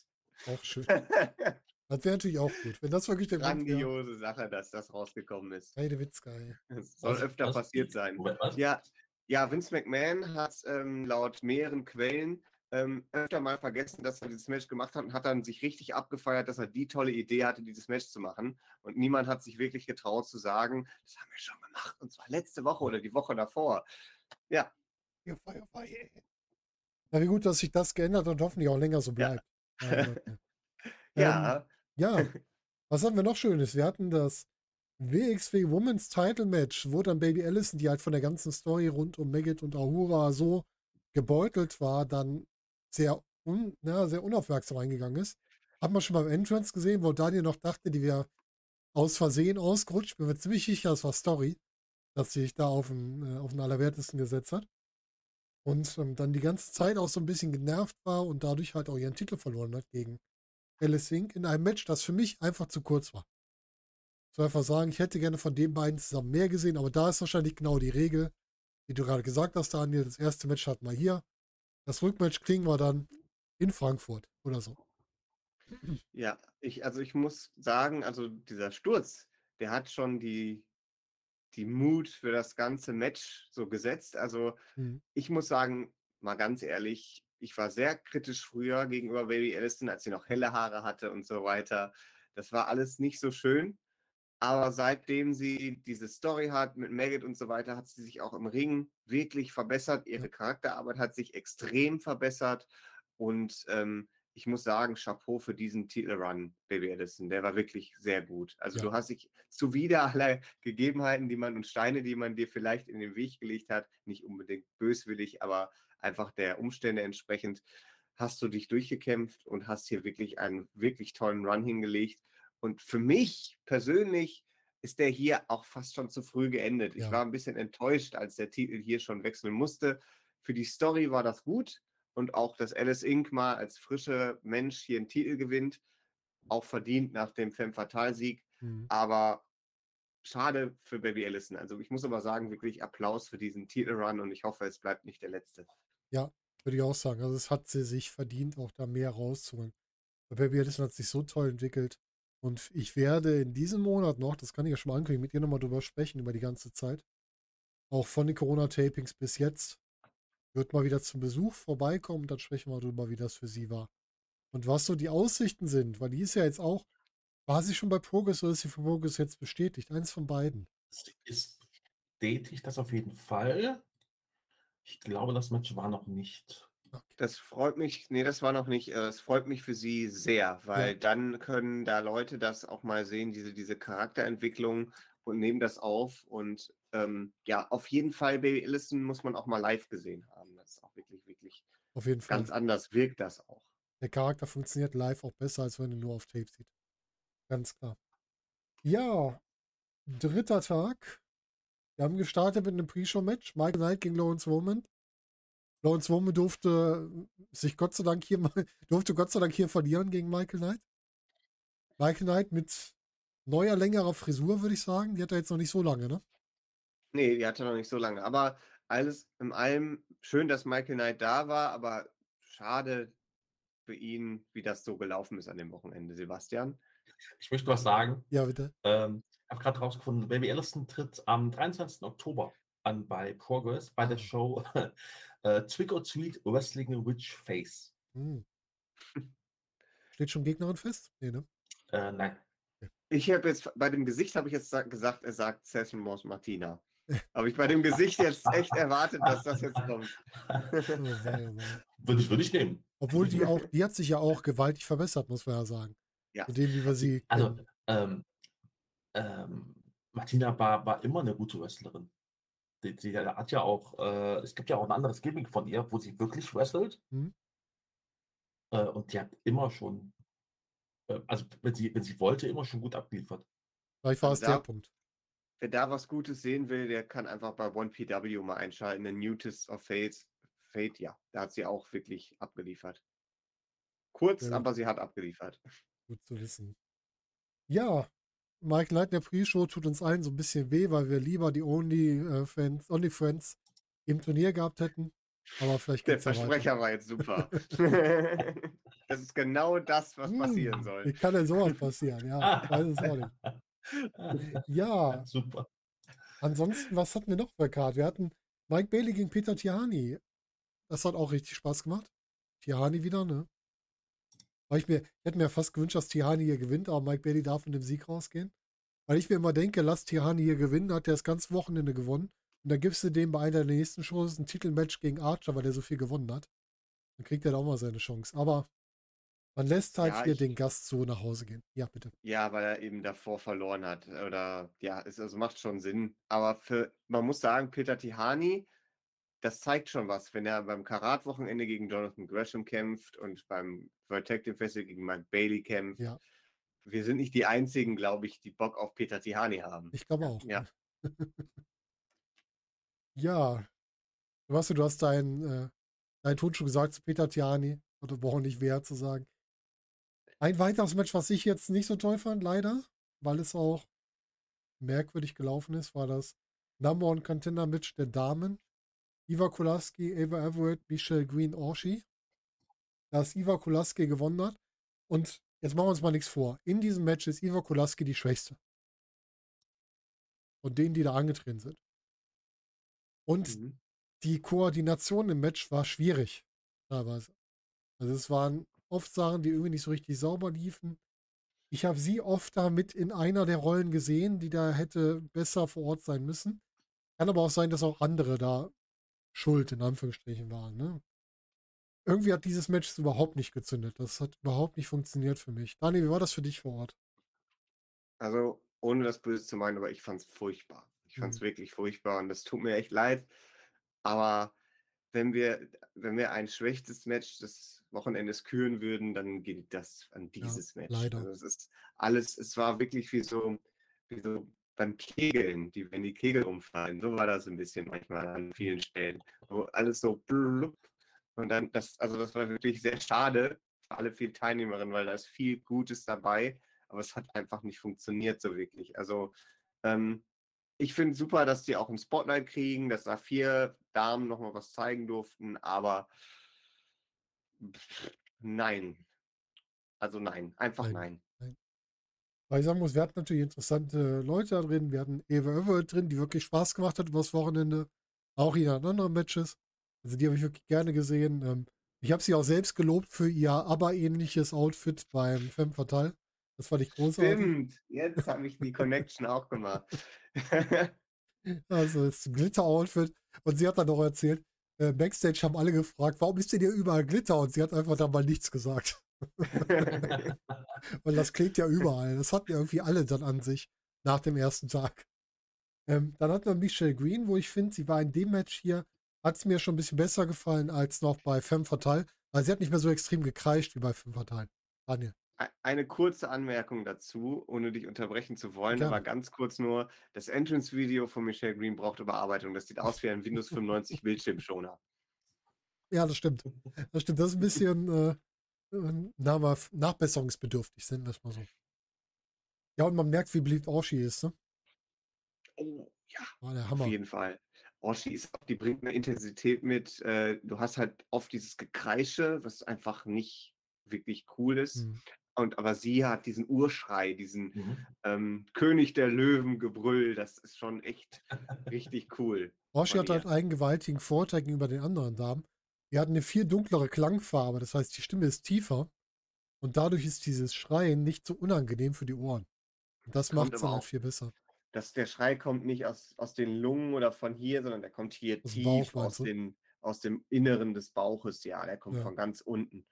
Auch schön. (laughs) Das wäre natürlich auch gut. Wenn das wirklich der Grandiose Grund Sache, dass das rausgekommen ist. Heide Witzgeil. Das soll was, öfter was, passiert sein. Ja, ja, Vince McMahon hat ähm, laut mehreren Quellen ähm, öfter mal vergessen, dass er dieses Match gemacht hat und hat dann sich richtig abgefeiert, dass er die tolle Idee hatte, dieses Match zu machen. Und niemand hat sich wirklich getraut zu sagen, das haben wir schon gemacht und zwar letzte Woche oder die Woche davor. Ja. Ja, wie gut, dass sich das geändert und hoffentlich auch länger so bleibt. (laughs) Ja. ja. Ähm, ja. Was haben wir noch Schönes? Wir hatten das WXW Women's Title Match, wo dann Baby Allison, die halt von der ganzen Story rund um Maggot und Ahura so gebeutelt war, dann sehr, un, ja, sehr unaufmerksam eingegangen ist. Hat man schon beim Entrance gesehen, wo Daniel noch dachte, die wäre aus Versehen ausgerutscht. Bin mir ziemlich sicher, das war Story, dass sie sich da auf den, äh, auf den Allerwertesten gesetzt hat. Und ähm, dann die ganze Zeit auch so ein bisschen genervt war und dadurch halt auch ihren Titel verloren hat gegen Alice Inc. in einem Match, das für mich einfach zu kurz war. Ich soll einfach sagen, ich hätte gerne von den beiden zusammen mehr gesehen, aber da ist wahrscheinlich genau die Regel, wie du gerade gesagt hast, Daniel. Das erste Match hatten wir hier. Das Rückmatch kriegen wir dann in Frankfurt oder so. Ja, ich, also ich muss sagen, also dieser Sturz, der hat schon die, die Mut für das ganze Match so gesetzt. Also mhm. ich muss sagen, mal ganz ehrlich, ich war sehr kritisch früher gegenüber Baby Allison, als sie noch helle Haare hatte und so weiter. Das war alles nicht so schön. Aber seitdem sie diese Story hat mit Maggot und so weiter, hat sie sich auch im Ring wirklich verbessert. Ihre Charakterarbeit hat sich extrem verbessert. Und ähm, ich muss sagen, Chapeau für diesen Titelrun, Baby Edison. Der war wirklich sehr gut. Also ja. du hast dich zuwider aller Gegebenheiten, die man und Steine, die man dir vielleicht in den Weg gelegt hat, nicht unbedingt böswillig, aber einfach der Umstände entsprechend, hast du dich durchgekämpft und hast hier wirklich einen wirklich tollen Run hingelegt. Und für mich persönlich ist der hier auch fast schon zu früh geendet. Ja. Ich war ein bisschen enttäuscht, als der Titel hier schon wechseln musste. Für die Story war das gut und auch, dass Alice Inc. mal als frischer Mensch hier einen Titel gewinnt, auch verdient nach dem Femme Fatale Sieg. Mhm. Aber schade für Baby Allison. Also ich muss aber sagen, wirklich Applaus für diesen Titelrun und ich hoffe, es bleibt nicht der letzte. Ja, würde ich auch sagen. Also es hat sie sich verdient, auch da mehr rauszuholen. Baby Allison hat sich so toll entwickelt. Und ich werde in diesem Monat noch, das kann ich ja schon mal ankündigen, mit ihr nochmal drüber sprechen, über die ganze Zeit. Auch von den Corona-Tapings bis jetzt. Wird mal wieder zum Besuch vorbeikommen, dann sprechen wir darüber, wie das für sie war. Und was so die Aussichten sind, weil die ist ja jetzt auch, war sie schon bei Progress oder ist sie für Progress jetzt bestätigt? Eins von beiden. Sie ist bestätigt das auf jeden Fall. Ich glaube, das Match war noch nicht. Das freut mich, nee, das war noch nicht, äh, es freut mich für sie sehr, weil Ja. dann können da Leute das auch mal sehen, diese, diese Charakterentwicklung und nehmen das auf. Und ähm, ja, auf jeden Fall, Baby Allison muss man auch mal live gesehen haben. Das ist auch wirklich, wirklich Auf jeden Fall. ganz anders wirkt das auch. Der Charakter funktioniert live auch besser, als wenn er nur auf Tape sieht. Ganz klar. Ja, dritter Tag. Wir haben gestartet mit einem Pre-Show-Match. Michael Knight gegen Lawrence Woman. Lawrence Woman durfte sich Gott sei Dank hier mal, (laughs) durfte Gott sei Dank hier verlieren gegen Michael Knight. Michael Knight mit neuer, längerer Frisur, würde ich sagen. Die hat er jetzt noch nicht so lange, ne? Nee, die hatte noch nicht so lange. Aber alles in allem schön, dass Michael Knight da war, aber schade für ihn, wie das so gelaufen ist an dem Wochenende, Sebastian. Ich möchte was sagen. Ja, bitte. Ähm, ich habe gerade rausgefunden, Baby Allison tritt am 23. Oktober an bei Progress bei der Ah. Show äh, Trick or Treat Wrestling Witch Face. Hm. Steht schon Gegnerin fest? Nee, ne? Äh, nein. Ich habe jetzt bei dem Gesicht habe ich jetzt sa- gesagt, er sagt Session Moss Martina. (laughs) Habe ich bei dem Gesicht jetzt echt erwartet, dass das jetzt kommt. Oh, oh. Würde ich, würde ich nehmen. Obwohl die auch, die hat sich ja auch gewaltig verbessert, muss man ja sagen. Ja. Zu dem, wie wir sie Also, ähm, ähm, Martina war, war immer eine gute Wrestlerin. Die, die hat ja auch, äh, es gibt ja auch ein anderes Gimmick von ihr, wo sie wirklich wrestelt. Mhm. Äh, und die hat immer schon, äh, also wenn sie, wenn sie wollte, immer schon gut abgeliefert. Vielleicht war es Also der Punkt. Wer da was Gutes sehen will, der kann einfach bei 1PW mal einschalten. The Newtest of Fate. Fate, ja, da hat sie auch wirklich abgeliefert. Kurz, gut. aber sie hat abgeliefert. Gut zu wissen. Ja, Mike der Pre-Show tut uns allen so ein bisschen weh, weil wir lieber die Only äh, Fans, Only Friends im Turnier gehabt hätten. Aber vielleicht Der. Versprecher war jetzt super. (laughs) das ist genau das, was passieren Hm, soll. Wie kann denn sowas passieren? Ja, ich weiß es auch nicht. (laughs) Ja, Super. ansonsten, was hatten wir noch bei Card? Wir hatten Mike Bailey gegen Peter Tiani. Das hat auch richtig Spaß gemacht. Tiani wieder, ne? Weil ich mir, ich hätte mir fast gewünscht, dass Tiani hier gewinnt, aber Mike Bailey darf mit dem Sieg rausgehen. Weil ich mir immer denke, lass Tiani hier gewinnen, hat er das ganze Wochenende gewonnen. Und dann gibst du dem bei einer der nächsten Shows ein Titelmatch gegen Archer, weil der so viel gewonnen hat. Dann kriegt er da auch mal seine Chance. Aber man lässt halt Ja, hier ich- den Gast so nach Hause gehen. Ja, bitte. Ja, weil er eben davor verloren hat. Oder ja, es also macht schon Sinn. Aber für, man muss sagen, Peter Tihani, das zeigt schon was, wenn er beim Karat-Wochenende gegen Jonathan Gresham kämpft und beim Team Festival gegen Mike Bailey kämpft. Ja. Wir sind nicht die einzigen, glaube ich, die Bock auf Peter Tihani haben. Ich glaube auch. Ja. (laughs) ja. Weißt du, du hast deinen äh, deinen Ton schon gesagt zu Peter Tiani. Oder brauchen nicht mehr zu sagen. Ein weiteres Match, was ich jetzt nicht so toll fand, leider, weil es auch merkwürdig gelaufen ist, war das Number One Contender Match der Damen. Iva Kulaski, Ava Everett, Michelle Green, Orshi. Dass Iva Kulaski gewonnen hat. Und jetzt machen wir uns mal nichts vor. In diesem Match ist Iva Kulaski die Schwächste. Von denen, die da angetreten sind. Und Mhm. die Koordination im Match war schwierig, teilweise. Also es waren oft Sachen, die irgendwie nicht so richtig sauber liefen. Ich habe sie oft damit in einer der Rollen gesehen, die da hätte besser vor Ort sein müssen. Kann aber auch sein, dass auch andere da schuld in Anführungsstrichen waren. Ne? Irgendwie hat dieses Match überhaupt nicht gezündet. Das hat überhaupt nicht funktioniert für mich. Dani, wie war das für dich vor Ort? Also, ohne das Böse zu meinen, aber ich fand es furchtbar. Ich fand es Mhm. wirklich furchtbar und das tut mir echt leid. Aber wenn wir, wenn wir ein schwächstes Match des Wochenendes küren würden, dann geht das an dieses Match. leider. Also es ist alles, es war wirklich wie so, wie so beim Kegeln, die, wenn die Kegel umfallen. So war das ein bisschen manchmal an vielen Stellen. Wo alles so blub. Und dann, das, also das war wirklich sehr schade für alle vier Teilnehmerinnen, weil da ist viel Gutes dabei, aber es hat einfach nicht funktioniert so wirklich. Also ähm, ich finde super, dass die auch ein Spotlight kriegen, dass da vier Damen nochmal was zeigen durften, aber pff, nein. Also nein, einfach Nein. nein. Weil ich sagen muss, wir hatten natürlich interessante Leute da drin. Wir hatten Eva Everett drin, die wirklich Spaß gemacht hat übers Wochenende. Auch in anderen Matches. Also die habe ich wirklich gerne gesehen. Ähm, ich habe sie auch selbst gelobt für ihr aber ähnliches Outfit beim Femme Fatale. Das fand ich großartig. Stimmt, jetzt habe ich die Connection auch gemacht. (laughs) also das Glitter-Outfit. Und sie hat dann auch erzählt, äh, Backstage haben alle gefragt, warum ist denn hier überall Glitter? Und sie hat einfach da mal nichts gesagt. (laughs) Weil das klebt ja überall. Das hatten ja irgendwie alle dann an sich nach dem ersten Tag. Ähm, dann hat man Michelle Green, wo ich finde, sie war in dem Match hier, hat es mir schon ein bisschen besser gefallen als noch bei Femme Fatale, weil sie hat nicht mehr so extrem gekreischt wie bei Femme Fatale. Daniel. Eine kurze Anmerkung dazu, ohne dich unterbrechen zu wollen, Gerne. aber ganz kurz nur: Das Entrance-Video von Michelle Green braucht Überarbeitung. Das sieht aus wie ein Windows 95 (laughs) Bildschirmschoner. Ja, das stimmt. Das stimmt. Das ist ein bisschen äh, nachbesserungsbedürftig, sind es mal so. Ja, und man merkt, wie beliebt Orshi ist, ne? Oh, ja. War der Hammer. Auf jeden Fall. Orshi ist die bringt eine Intensität mit. Äh, du hast halt oft dieses Gekreische, was einfach nicht wirklich cool ist. Mhm. Und aber sie hat diesen Urschrei, diesen mhm. ähm, König der Löwen Gebrüll, das ist schon echt (laughs) richtig cool. Orshi hat halt einen gewaltigen Vorteil gegenüber den anderen Damen. Die hat eine viel dunklere Klangfarbe, das heißt, die Stimme ist tiefer und dadurch ist dieses Schreien nicht so unangenehm für die Ohren. Und das macht es dann halt viel besser. Dass der Schrei kommt nicht aus, aus den Lungen oder von hier, sondern der kommt hier aus tief Bauch, aus, den, aus dem Inneren des Bauches. Ja, der kommt ja. von ganz unten.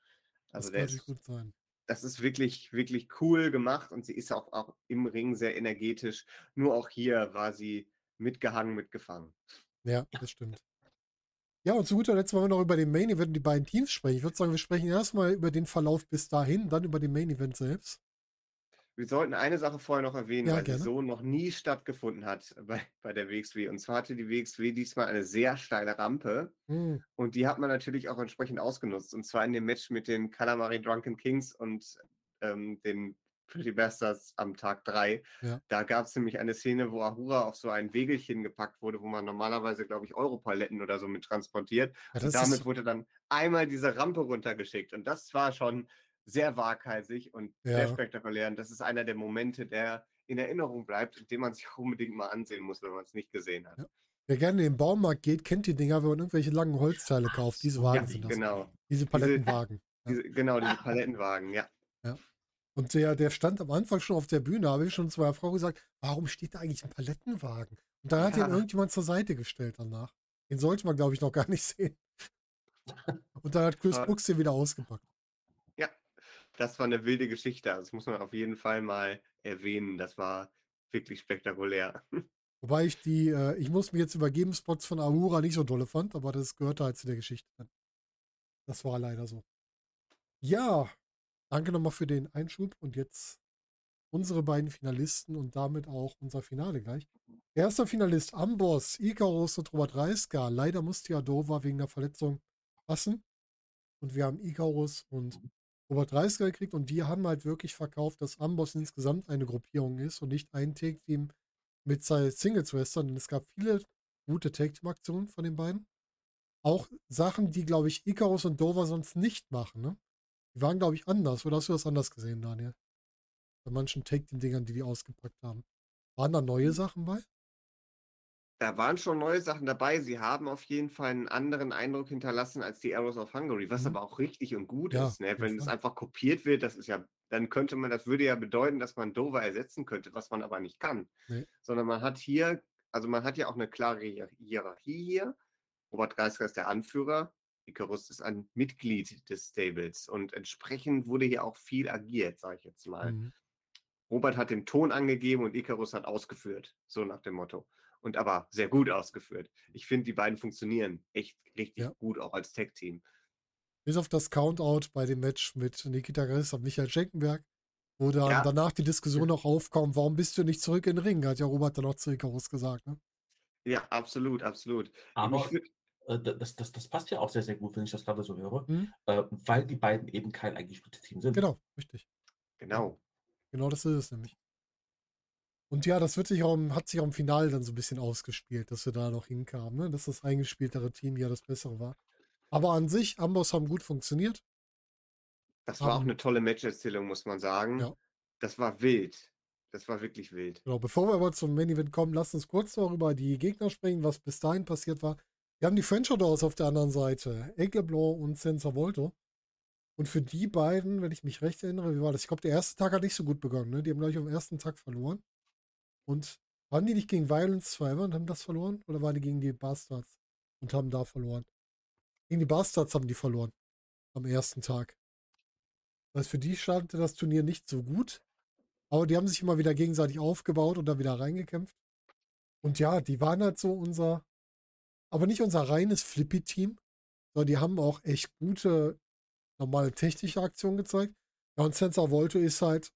Also das kann ist, gut sein. Das ist wirklich, wirklich cool gemacht und sie ist auch, auch im Ring sehr energetisch. Nur auch hier war sie mitgehangen, mitgefangen. Ja, das stimmt. Ja, und zu guter Letzt wollen wir noch über den Main Event und die beiden Teams sprechen. Ich würde sagen, wir sprechen erstmal über den Verlauf bis dahin, dann über den Main Event selbst. Wir sollten eine Sache vorher noch erwähnen, ja, weil gerne. sie so noch nie stattgefunden hat (laughs) bei, bei der WXW. Und zwar hatte die WXW diesmal eine sehr steile Rampe. Hm. Und die hat man natürlich auch entsprechend ausgenutzt. Und zwar in dem Match mit den Calamari Drunken Kings und ähm, den Pretty Bastards am Tag 3. Ja. Da gab es nämlich eine Szene, wo Ahura auf so ein Wegelchen gepackt wurde, wo man normalerweise, glaube ich, Europaletten oder so mit transportiert. Ja, und damit wurde dann einmal diese Rampe runtergeschickt. Und das war schon sehr waghalsig und ja. sehr spektakulär. Und das ist einer der Momente, der in Erinnerung bleibt und den man (laughs) sich unbedingt mal ansehen muss, wenn man es nicht gesehen hat. Wer gerne in den Baumarkt geht, kennt die Dinger, wenn man irgendwelche langen Holzteile kauft. Diese Wagen sind das. Genau. Diese Palettenwagen. Diese, diese, genau, diese (laughs) Palettenwagen, ja. Ja. Und der, der stand am Anfang schon auf der Bühne, habe ich schon zu meiner Frau gesagt, warum steht da eigentlich ein Palettenwagen? Und dann hat ja. ihn irgendjemand zur Seite gestellt danach. Den sollte man, glaube ich, noch gar nicht sehen. (laughs) Und dann hat Chris Brooks den wieder ausgepackt. Ja, das war eine wilde Geschichte. Das muss man auf jeden Fall mal erwähnen. Das war wirklich spektakulär. (laughs) Wobei ich die, äh, ich muss mich jetzt übergeben, Spots von Ahura nicht so dolle fand, aber das gehörte halt zu der Geschichte. Das war leider so. Ja, Danke nochmal für den Einschub und jetzt unsere beiden Finalisten und damit auch unser Finale gleich. Erster Finalist Amboss, Icarus und Robert Reiska. Leider musste ja Dover wegen der Verletzung passen. Und wir haben Icarus und Robert Reiska gekriegt und die haben halt wirklich verkauft, dass Amboss insgesamt eine Gruppierung ist und nicht ein Take-Team mit Singles-Western. Denn es gab viele gute Take-Team-Aktionen von den beiden. Auch Sachen, die, glaube ich, Icarus und Dover sonst nicht machen. Ne? Die waren, glaube ich, anders. Oder hast du das anders gesehen, Daniel? Bei manchen Take-Dingern, die die ausgepackt haben. Waren da neue hm. Sachen bei? Da waren schon neue Sachen dabei. Sie haben auf jeden Fall einen anderen Eindruck hinterlassen als die Arrows of Hungary, was mhm. aber auch richtig und gut ja, ist. Ne? Wenn es einfach kopiert wird, das ist ja, dann könnte man, das würde ja bedeuten, dass man Dover ersetzen könnte, was man aber nicht kann. Nee. Sondern man hat hier, also man hat ja auch eine klare Hierarchie hier. Robert Geisker ist der Anführer, Icarus ist ein Mitglied des Stables und entsprechend wurde hier auch viel agiert, sage ich jetzt mal. Mhm. Robert hat den Ton angegeben und Icarus hat ausgeführt, so nach dem Motto. Und aber sehr gut ausgeführt. Ich finde, die beiden funktionieren echt richtig ja. gut, auch als Tag-Team. Bis auf das Countout bei dem Match mit Nikita Gress und Michael Schenkenberg, wo dann ja. danach die Diskussion noch aufkam, warum bist du nicht zurück in den Ring, hat ja Robert dann auch zu Icarus gesagt. Ne? Ja, absolut, absolut. Aber, äh, das, das, das passt ja auch sehr, sehr gut, wenn ich das gerade so höre, mhm. äh, weil die beiden eben kein eingespieltes Team sind. Genau, richtig. Genau. Genau das ist es nämlich. Und ja, das wird sich auch, hat sich auch im Finale dann so ein bisschen ausgespielt, dass wir da noch hinkamen, ne? dass das eingespieltere Team ja das bessere war. Aber an sich, Amboss haben gut funktioniert. Das war um, auch eine tolle Matcherzählung, muss man sagen. Ja. Das war wild. Das war wirklich wild. Genau, bevor wir aber zum Main Event kommen, lasst uns kurz noch über die Gegner sprechen, was bis dahin passiert war. Wir haben die French Outdoors auf der anderen Seite, Aigle Blanc und Sensor Volto. Und für die beiden, wenn ich mich recht erinnere, wie war das? Ich glaube, der erste Tag hat nicht so gut begonnen. Ne? Die haben gleich am ersten Tag verloren. Und waren die nicht gegen Violence Forever und haben das verloren? Oder waren die gegen die Bastards und haben da verloren? Gegen die Bastards haben die verloren. Am ersten Tag. Das heißt, für die startete das Turnier nicht so gut. Aber die haben sich immer wieder gegenseitig aufgebaut und da wieder reingekämpft. Und ja, die waren halt so unser, aber nicht unser reines Flippy-Team, sondern die haben auch echt gute, normale technische Aktionen gezeigt. Ja, und Sensor Volto ist halt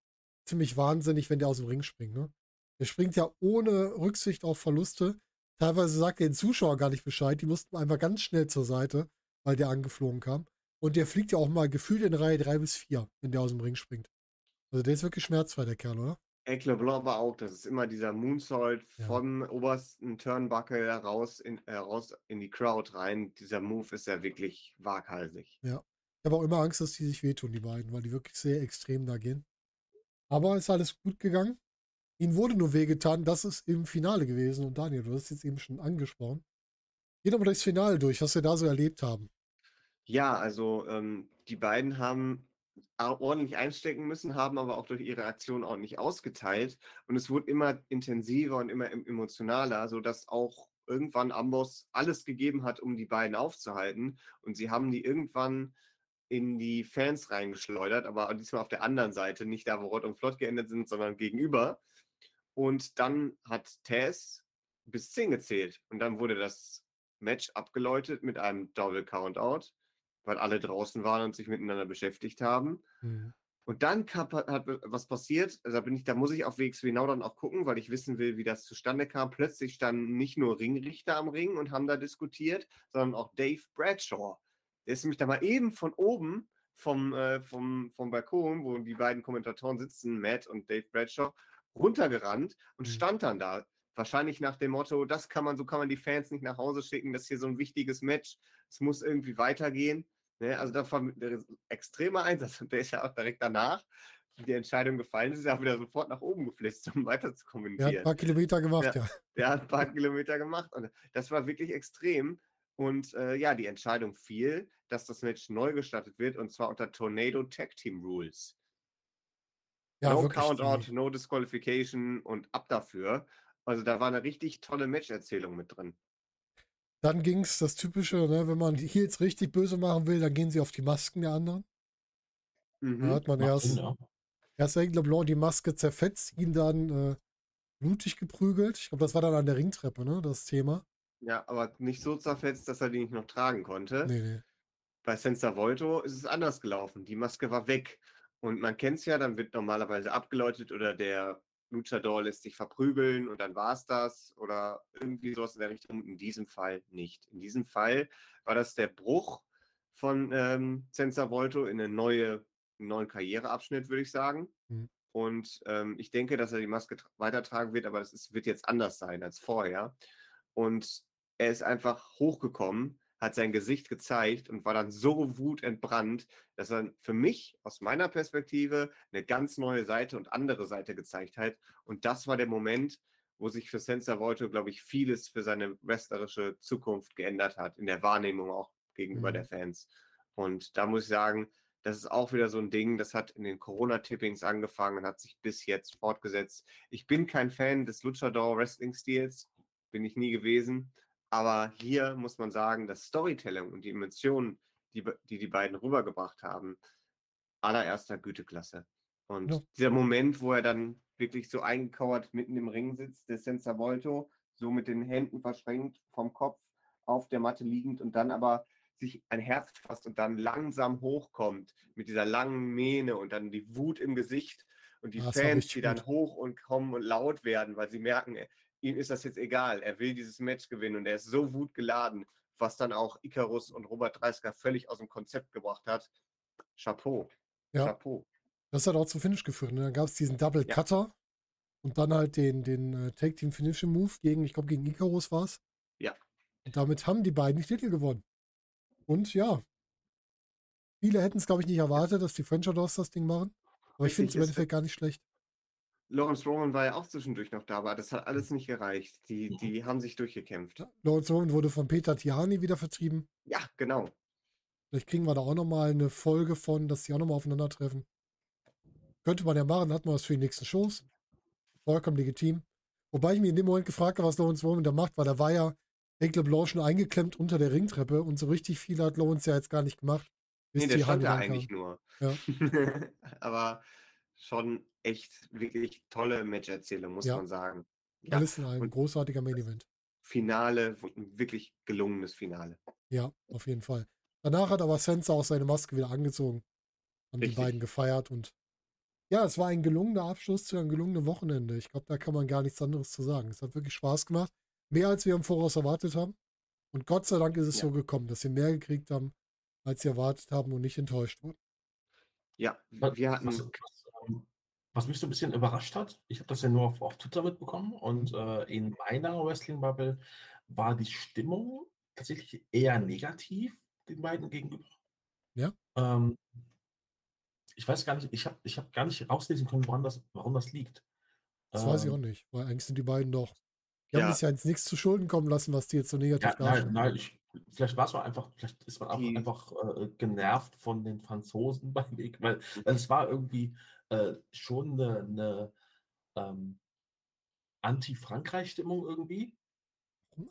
ziemlich wahnsinnig, wenn der aus dem Ring springt. Ne? Der springt ja ohne Rücksicht auf Verluste. Teilweise sagt er den Zuschauer gar nicht Bescheid. Die mussten einfach ganz schnell zur Seite, weil der angeflogen kam. Und der fliegt ja auch mal gefühlt in Reihe 3 bis 4, wenn der aus dem Ring springt. Also der ist wirklich schmerzfrei, der Kerl, oder? Eck LeBlanc war auch, das ist immer dieser Moonsault ja. vom obersten Turnbuckle raus in, äh, raus in die Crowd rein. Dieser Move ist ja wirklich waghalsig. Ja. Ich habe auch immer Angst, dass die sich wehtun, die beiden, weil die wirklich sehr extrem da gehen. Aber ist alles gut gegangen. Ihnen wurde nur wehgetan, das ist im Finale gewesen. Und Daniel, du hast es jetzt eben schon angesprochen. Geh doch mal durchs Finale durch, was wir da so erlebt haben. Ja, also ähm, die beiden haben ordentlich einstecken müssen, haben aber auch durch ihre Aktion ordentlich ausgeteilt. Und es wurde immer intensiver und immer emotionaler, sodass auch irgendwann Amboss alles gegeben hat, um die beiden aufzuhalten. Und sie haben die irgendwann in die Fans reingeschleudert, aber diesmal auf der anderen Seite, nicht da, wo Rot und Flott geendet sind, sondern gegenüber. Und dann hat Tess bis 10 gezählt. Und dann wurde das Match abgeläutet mit einem Double Countout weil alle draußen waren und sich miteinander beschäftigt haben. Mhm. Und dann hat, hat, was passiert, also da bin ich, da muss ich auf WXW Now dann auch gucken, weil ich wissen will, wie das zustande kam. Plötzlich standen nicht nur Ringrichter am Ring und haben da diskutiert, sondern auch Dave Bradshaw. Der ist nämlich da mal eben von oben vom, äh, vom, vom Balkon, wo die beiden Kommentatoren sitzen, Matt und Dave Bradshaw, runtergerannt und mhm. stand dann da. Wahrscheinlich nach dem Motto, das kann man, so kann man die Fans nicht nach Hause schicken, das ist hier so ein wichtiges Match, es muss irgendwie weitergehen. Ne? Also da war der extremer Einsatz und der ist ja auch direkt danach, die Entscheidung gefallen ist, ist er wieder sofort nach oben geflitzt, um weiter zu kommunizieren. Der hat ein paar Kilometer gemacht, ja. ja. Der hat ein paar Kilometer gemacht und das war wirklich extrem. Und äh, ja, die Entscheidung fiel, dass das Match neu gestartet wird und zwar unter Tornado Tag Team Rules. Ja, no Countout, no Disqualification und ab dafür. Also da war eine richtig tolle Matcherzählung mit drin. Dann ging es das Typische, ne, wenn man die Heels richtig böse machen will, dann gehen sie auf die Masken der anderen. Mhm. Da hat man Macht erst, Sinn, ja. erst Aigle Blanc die Maske zerfetzt, ihn dann äh, blutig geprügelt. Ich glaube, das war dann an der Ringtreppe, ne, das Thema. Ja, aber nicht so zerfetzt, dass er die nicht noch tragen konnte. Nee, nee. Bei Senza Volto ist es anders gelaufen. Die Maske war weg. Und man kennt es ja, dann wird normalerweise abgeläutet oder der Luchador lässt sich verprügeln und dann war es das oder irgendwie sowas in der Richtung. In diesem Fall nicht. In diesem Fall war das der Bruch von ähm, Senza Volto in eine neue, einen neuen Karriereabschnitt, würde ich sagen. Mhm. Und ähm, ich denke, dass er die Maske weitertragen wird, aber das wird jetzt anders sein als vorher. Und er ist einfach hochgekommen hat sein Gesicht gezeigt und war dann so wutentbrannt, dass er für mich aus meiner Perspektive eine ganz neue Seite und andere Seite gezeigt hat. Und das war der Moment, wo sich für Sensor Volto, glaube ich, vieles für seine wrestlerische Zukunft geändert hat, in der Wahrnehmung auch gegenüber mhm. der Fans. Und da muss ich sagen, das ist auch wieder so ein Ding, das hat in den Corona-Tippings angefangen und hat sich bis jetzt fortgesetzt. Ich bin kein Fan des Luchador Wrestling-Stils, bin ich nie gewesen. Aber hier muss man sagen, das Storytelling und die Emotionen, die die, die beiden rübergebracht haben, allererster Güteklasse. Und ja. dieser Moment, wo er dann wirklich so eingekauert mitten im Ring sitzt, der Senza Volto, so mit den Händen verschränkt vom Kopf auf der Matte liegend und dann aber sich ein Herz fasst und dann langsam hochkommt mit dieser langen Mähne und dann die Wut im Gesicht und die das Fans, die dann hoch und kommen und laut werden, weil sie merken, ihm ist das jetzt egal. Er will dieses Match gewinnen und er ist so wutgeladen, was dann auch Icarus und Robert Dreisker völlig aus dem Konzept gebracht hat. Chapeau. Ja. Chapeau. Das hat auch zum Finish geführt. Ne? Dann gab es diesen Double Cutter ja. und dann halt den, den uh, Take Team Finishing Move gegen, ich glaube, gegen Icarus war es. Ja. Und damit haben die beiden die Titel gewonnen. Und ja, viele hätten es, glaube ich, nicht erwartet, dass die French Outdoors das Ding machen. Aber ich finde es im Endeffekt gar nicht schlecht. Lawrence Roman war ja auch zwischendurch noch da, aber das hat alles nicht gereicht. Die, Mhm. die haben sich durchgekämpft. Ja, Lawrence Roman wurde von Peter Tihani wieder vertrieben. Ja, genau. Vielleicht kriegen wir da auch nochmal eine Folge von, dass die auch nochmal aufeinandertreffen. Könnte man ja machen, hat man was für die nächsten Shows. Vollkommen legitim. Wobei ich mich in dem Moment gefragt habe, was Lawrence Roman da macht, weil da war ja Hank LeBlanc schon eingeklemmt unter der Ringtreppe und so richtig viel hat Lawrence ja jetzt gar nicht gemacht. Nee, der stand da dann eigentlich nur. Ja. (laughs) aber schon echt wirklich tolle Matcherzählung, muss Ja. man sagen. Ja, Alles in allem und- großartiger Main Event. Finale, ein wirklich gelungenes Finale. Ja, auf jeden Fall. Danach hat aber Senza auch seine Maske wieder angezogen. Haben die Richtig. beiden gefeiert und ja, es war ein gelungener Abschluss zu einem gelungenen Wochenende. Ich glaube, da kann man gar nichts anderes zu sagen. Es hat wirklich Spaß gemacht. Mehr als wir im Voraus erwartet haben. Und Gott sei Dank ist es Ja. so gekommen, dass wir mehr gekriegt haben, als sie erwartet haben und nicht enttäuscht wurden. Ja, wir hatten. was, was, ähm, was mich so ein bisschen überrascht hat, ich habe das ja nur auf, auf Twitter mitbekommen und äh, in meiner Wrestling-Bubble war die Stimmung tatsächlich eher negativ den beiden gegenüber. Ja. Ähm, ich weiß gar nicht, ich habe ich hab gar nicht rauslesen können, woran das, warum das liegt. Das weiß ich Ähm, auch nicht, weil eigentlich sind die beiden doch. Die haben Ja. es ja ins Nichts zu Schulden kommen lassen, was die jetzt so negativ Ja, nein, darstellen. nein, ich, vielleicht war es einfach, vielleicht ist man auch Die- einfach äh, genervt von den Franzosen (laughs) beim Weg, weil also es war irgendwie äh, schon eine, eine ähm, Anti-Frankreich-Stimmung irgendwie.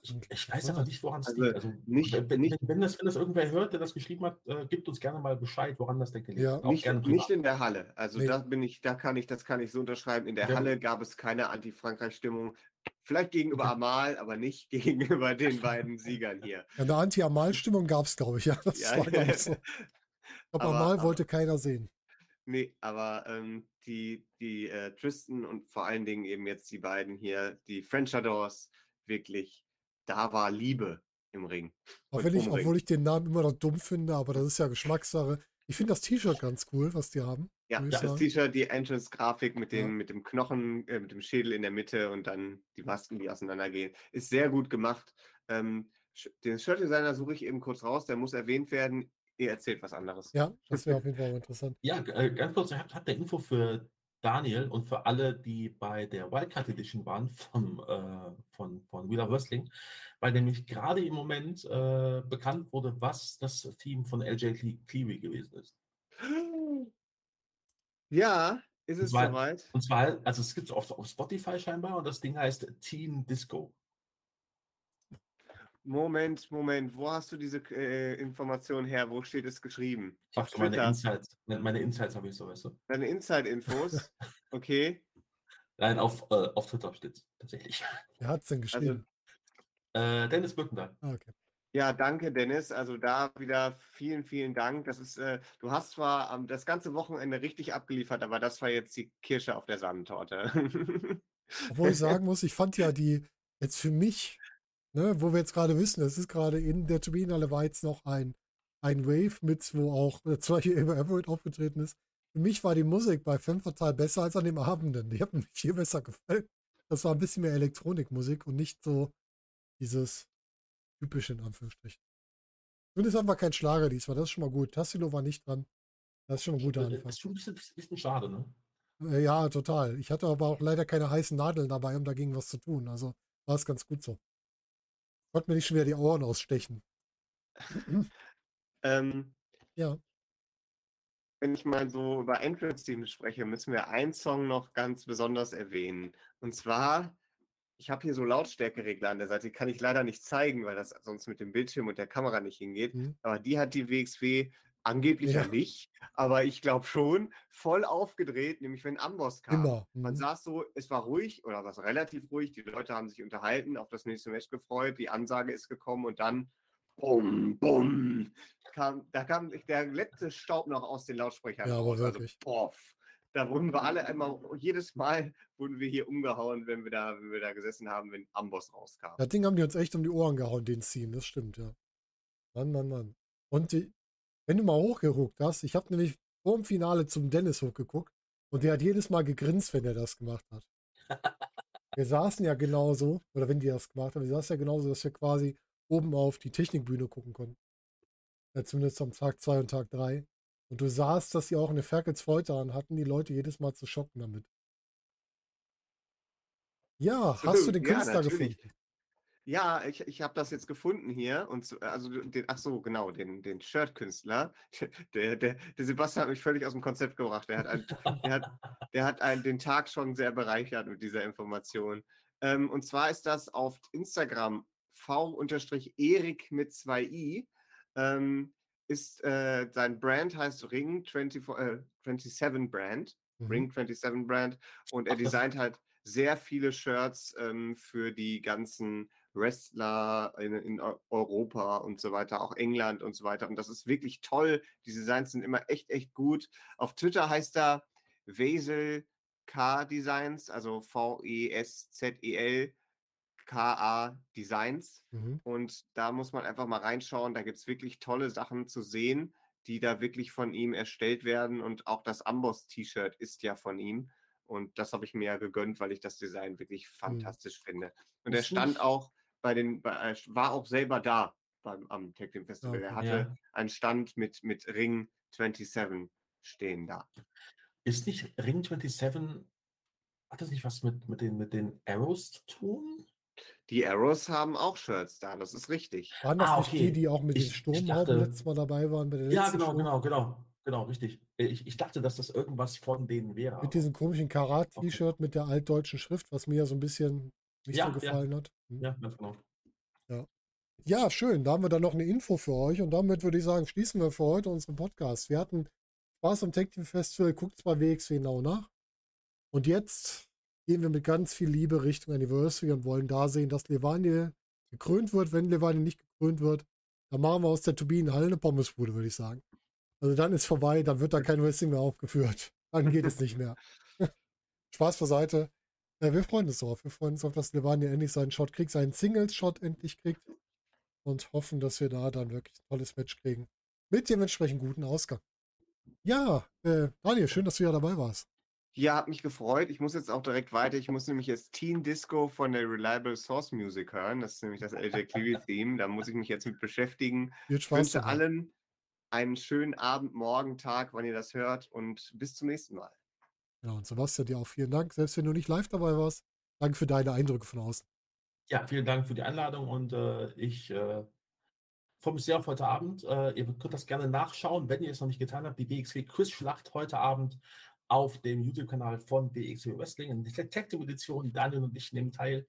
Ich, ich weiß einfach nicht, woran es Also liegt. Also, nicht- wenn, nicht- wenn, das, wenn das irgendwer hört, der das geschrieben hat, äh, gibt uns gerne mal Bescheid, woran das denn gelegen Ja. Auch Nicht, nicht in der Halle. Also Nee. da bin ich, da kann ich, das kann ich so unterschreiben. In der Ja, Halle gab es keine Anti-Frankreich-Stimmung. Vielleicht gegenüber. Amal, aber nicht (laughs) gegenüber den (laughs) beiden Siegern hier. Ja, eine Anti-Amal-Stimmung gab es, glaube ich. Ja, das Ja, war, (laughs) glaub ich, so. Glaube, Aber- Amal aber- wollte keiner sehen. Nee, aber ähm, die, die äh, Tristan und vor allen Dingen eben jetzt die beiden hier, die Frenchadors, wirklich, da war Liebe im Ring. Auch wenn ich, obwohl ich den Namen immer noch dumm finde, aber das ist ja Geschmackssache. Ich finde das T-Shirt ganz cool, was die haben. Ja, das. T-Shirt, die Entrance-Grafik mit, dem Ja. mit dem Knochen, äh, mit dem Schädel in der Mitte und dann die Masken, die auseinandergehen. Ist sehr gut gemacht. Ähm, den Shirt-Designer suche ich eben kurz raus, der muss erwähnt werden. Ihr erzählt was anderes. Ja, (laughs) das wäre auf jeden Fall mal interessant. Ja, äh, ganz kurz, ich habe hab eine Info für Daniel und für alle, die bei der Wildcard Edition waren vom, äh, von, von Wheeler Wrestling, weil nämlich gerade im Moment äh, bekannt wurde, was das Team von LJ Cle- Cleary gewesen ist. (gasps) Ja, ist es soweit? Und zwar, also es gibt es auf, auf Spotify scheinbar und das Ding heißt Teen Disco. Moment, Moment, wo hast du diese äh, Information her? Wo steht es geschrieben? Ich habe Auf so meine Twitter. Insights, meine meine Insights habe ich so, weißt du. Deine Inside-Infos? (laughs) Okay. Nein, auf, äh, auf Twitter steht tatsächlich. Wer hat es denn Also, geschrieben? Äh, Dennis Birkendahl. ah, okay. Ja, danke, Dennis. Also da wieder vielen, vielen Dank. Das ist, äh, du hast zwar am- das ganze Wochenende richtig abgeliefert, aber das war jetzt die Kirsche auf der Sahnetorte. (laughs) Obwohl ich sagen muss, ich fand ja die jetzt für mich, ne, wo wir jetzt gerade wissen, es ist gerade in der Turbinenhalle war jetzt noch ein, ein Wave mit, wo auch äh, hier über Everett aufgetreten ist. Für mich war die Musik bei Femme Fatale besser als an dem Abenden. Die hat mir viel besser gefallen. Das war ein bisschen mehr Elektronikmusik und nicht so dieses typische in Anführungsstrichen. Es ist einfach kein Schlager diesmal, das ist schon mal gut. Tassilo war nicht dran. Das ist schon mal ein guter Das Anfang. ist schon ein bisschen, bisschen schade, ne? Äh, Ja, total. Ich hatte aber auch leider keine heißen Nadeln dabei, um dagegen was zu tun. Also war es ganz gut so. Konnte mir nicht schon wieder die Ohren ausstechen. ähm, Ja, wenn ich mal so über Entrance-Teams spreche, müssen wir einen Song noch ganz besonders erwähnen. Und zwar, ich habe hier so Lautstärkeregler an der Seite, die kann ich leider nicht zeigen, weil das sonst mit dem Bildschirm und der Kamera nicht hingeht. Mhm. Aber die hat die WXW angeblich ja, nicht, aber ich glaube schon, voll aufgedreht, nämlich wenn Amboss kam. immer. Man Mhm. saß so, es war ruhig oder was relativ ruhig, die Leute haben sich unterhalten, auf das nächste Match gefreut, die Ansage ist gekommen und dann bum, bum, kam, da kam der letzte Staub noch aus den Lautsprechern Ja, aber. Also, wirklich. poff. Da wurden wir alle einmal, jedes Mal wurden wir hier umgehauen, wenn wir da, wenn wir da gesessen haben, wenn Amboss rauskam. Das Ding haben die uns echt um die Ohren gehauen, den Team. Das stimmt, ja. Mann, Mann, Mann. Und die, wenn du mal hochgeguckt hast, ich habe nämlich vor dem Finale zum Dennis hochgeguckt und der hat jedes Mal gegrinst, wenn er das gemacht hat. Wir saßen ja genauso, oder wenn die das gemacht haben, wir saßen ja genauso, dass wir quasi oben auf die Technikbühne gucken konnten. Ja, zumindest am Tag 2 und Tag 3. Und du sahst, dass sie auch eine Ferkels Freude daran hatten, die Leute jedes Mal zu schocken damit. Ja, hast du den Künstler ja, gefunden? Ja, ich, ich habe das jetzt gefunden hier. Und also den, ach so, genau, den, den Shirt-Künstler. (laughs) Der, der, der Sebastian hat mich völlig aus dem Konzept gebracht. Der hat, ein, der hat, der hat ein, den Tag schon sehr bereichert mit dieser Information. Ähm, und zwar ist das auf Instagram v-erik mit zwei i. Ähm, ist äh, sein Brand heißt Ring 24, äh, 27 Brand. Mhm. Ring 27 Brand. Und er designt halt sehr viele Shirts ähm, für die ganzen Wrestler in, in, Europa und so weiter, auch England und so weiter. Und das ist wirklich toll. Die Designs sind immer echt, echt gut. Auf Twitter heißt er Wesel K Designs, also V-E-S-Z-E-L K-A Designs. Mhm. Und da muss man einfach mal reinschauen. Da gibt es wirklich tolle Sachen zu sehen, die da wirklich von ihm erstellt werden. Und auch das Amboss-T-Shirt ist ja von ihm. Und das habe ich mir ja gegönnt, weil ich das Design wirklich mhm. fantastisch mhm. finde. Und er stand auch bei den, bei, äh, war auch selber da beim, am Tech Team Festival. Okay, er hatte ja. einen Stand mit, mit Ring 27 stehen da. Ist nicht Ring 27, hat das nicht was mit, mit, den, mit den Arrows zu tun? Die Arrows haben auch Shirts da, das ist richtig. Waren das ah, okay. die, die auch mit ich, den Sturmhauben letztes Mal dabei waren? ja, genau, Sturm? genau, genau. Genau, richtig. Ich, ich dachte, dass das irgendwas von denen wäre. Mit diesem komischen Karat-T-Shirt okay. mit der altdeutschen Schrift, was mir ja so ein bisschen nicht ja, so gefallen ja. hat. Hm. Ja, ganz genau. Ja. ja, schön. Da haben wir dann noch eine Info für euch und damit würde ich sagen, schließen wir für heute unseren Podcast. Wir hatten Spaß am Tech Team Festival, guckt bei WXW genau nach. Und jetzt gehen wir mit ganz viel Liebe Richtung Anniversary und wollen da sehen, dass Levanie gekrönt wird. Wenn Levanie nicht gekrönt wird, dann machen wir aus der Turbinenhalle eine Pommesbude, würde ich sagen. Also dann ist vorbei, dann wird da kein Wrestling mehr aufgeführt. Dann geht es nicht mehr. (laughs) Spaß beiseite. Ja, wir freuen uns drauf. Wir freuen uns auf, dass Levania endlich seinen Shot kriegt, seinen Singles-Shot endlich kriegt. Und hoffen, dass wir da dann wirklich ein tolles Match kriegen. Mit dem entsprechend guten Ausgang. Ja, äh, Daniel, schön, dass du ja dabei warst. Ja, hat mich gefreut. Ich muss jetzt auch direkt weiter. Ich muss nämlich jetzt Teen Disco von der Reliable Source Music hören. Das ist nämlich das LJ Cleary (laughs) Theme. Da muss ich mich jetzt mit beschäftigen. Ich wünsche allen einen schönen Abend, Morgen, Tag, wann ihr das hört und bis zum nächsten Mal. Ja, und Sebastian, dir auch vielen Dank. Selbst wenn du nicht live dabei warst, danke für deine Eindrücke von außen. Ja, vielen Dank für die Einladung und äh, ich äh, freue mich sehr auf heute Abend. Äh, ihr könnt das gerne nachschauen, wenn ihr es noch nicht getan habt. Die WXW Quiz-Schlacht heute Abend auf dem YouTube-Kanal von WXW Wrestling in der Tag Edition. Daniel und ich nehmen teil.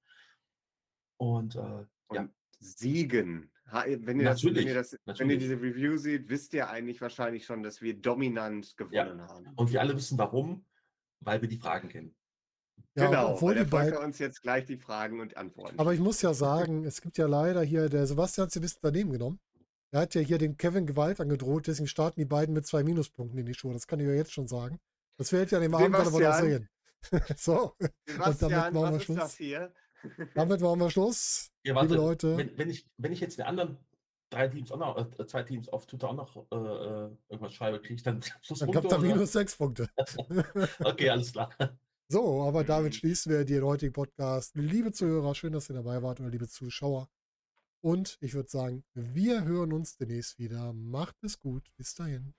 Und, äh, und ja. Siegen. Wenn ihr, das, wenn, ihr das, wenn ihr diese Review seht, wisst ihr eigentlich wahrscheinlich schon, dass wir dominant gewonnen ja. haben. Und wir alle wissen warum weil wir die Fragen kennen. Ja, genau, obwohl weil der Volker uns jetzt gleich die Fragen und Antworten. Aber ich muss ja sagen, es gibt ja leider hier, der Sebastian hat sie ein bisschen daneben genommen. Er hat ja hier den Kevin Gewalt angedroht, deswegen starten die beiden mit zwei Minuspunkten in die Schuhe. Das kann ich ja jetzt schon sagen. Das werdet ihr an dem Abend aber noch sehen. (laughs) so, Sebastian, und damit machen wir Schluss. Damit machen wir Schluss. Ja, warte, liebe Leute. Wenn, wenn, ich, wenn ich jetzt den anderen drei Teams auch noch, äh, zwei Teams auf Twitter auch noch äh, äh irgendwas schreibe, kriege ich dann (laughs) Dann kommt da minus sechs Punkte. (laughs) okay, alles klar. (laughs) So, aber damit schließen wir den heutigen Podcast. Liebe Zuhörer, schön, dass ihr dabei wart oder liebe Zuschauer. Und ich würde sagen, wir hören uns demnächst wieder. Macht es gut. Bis dahin.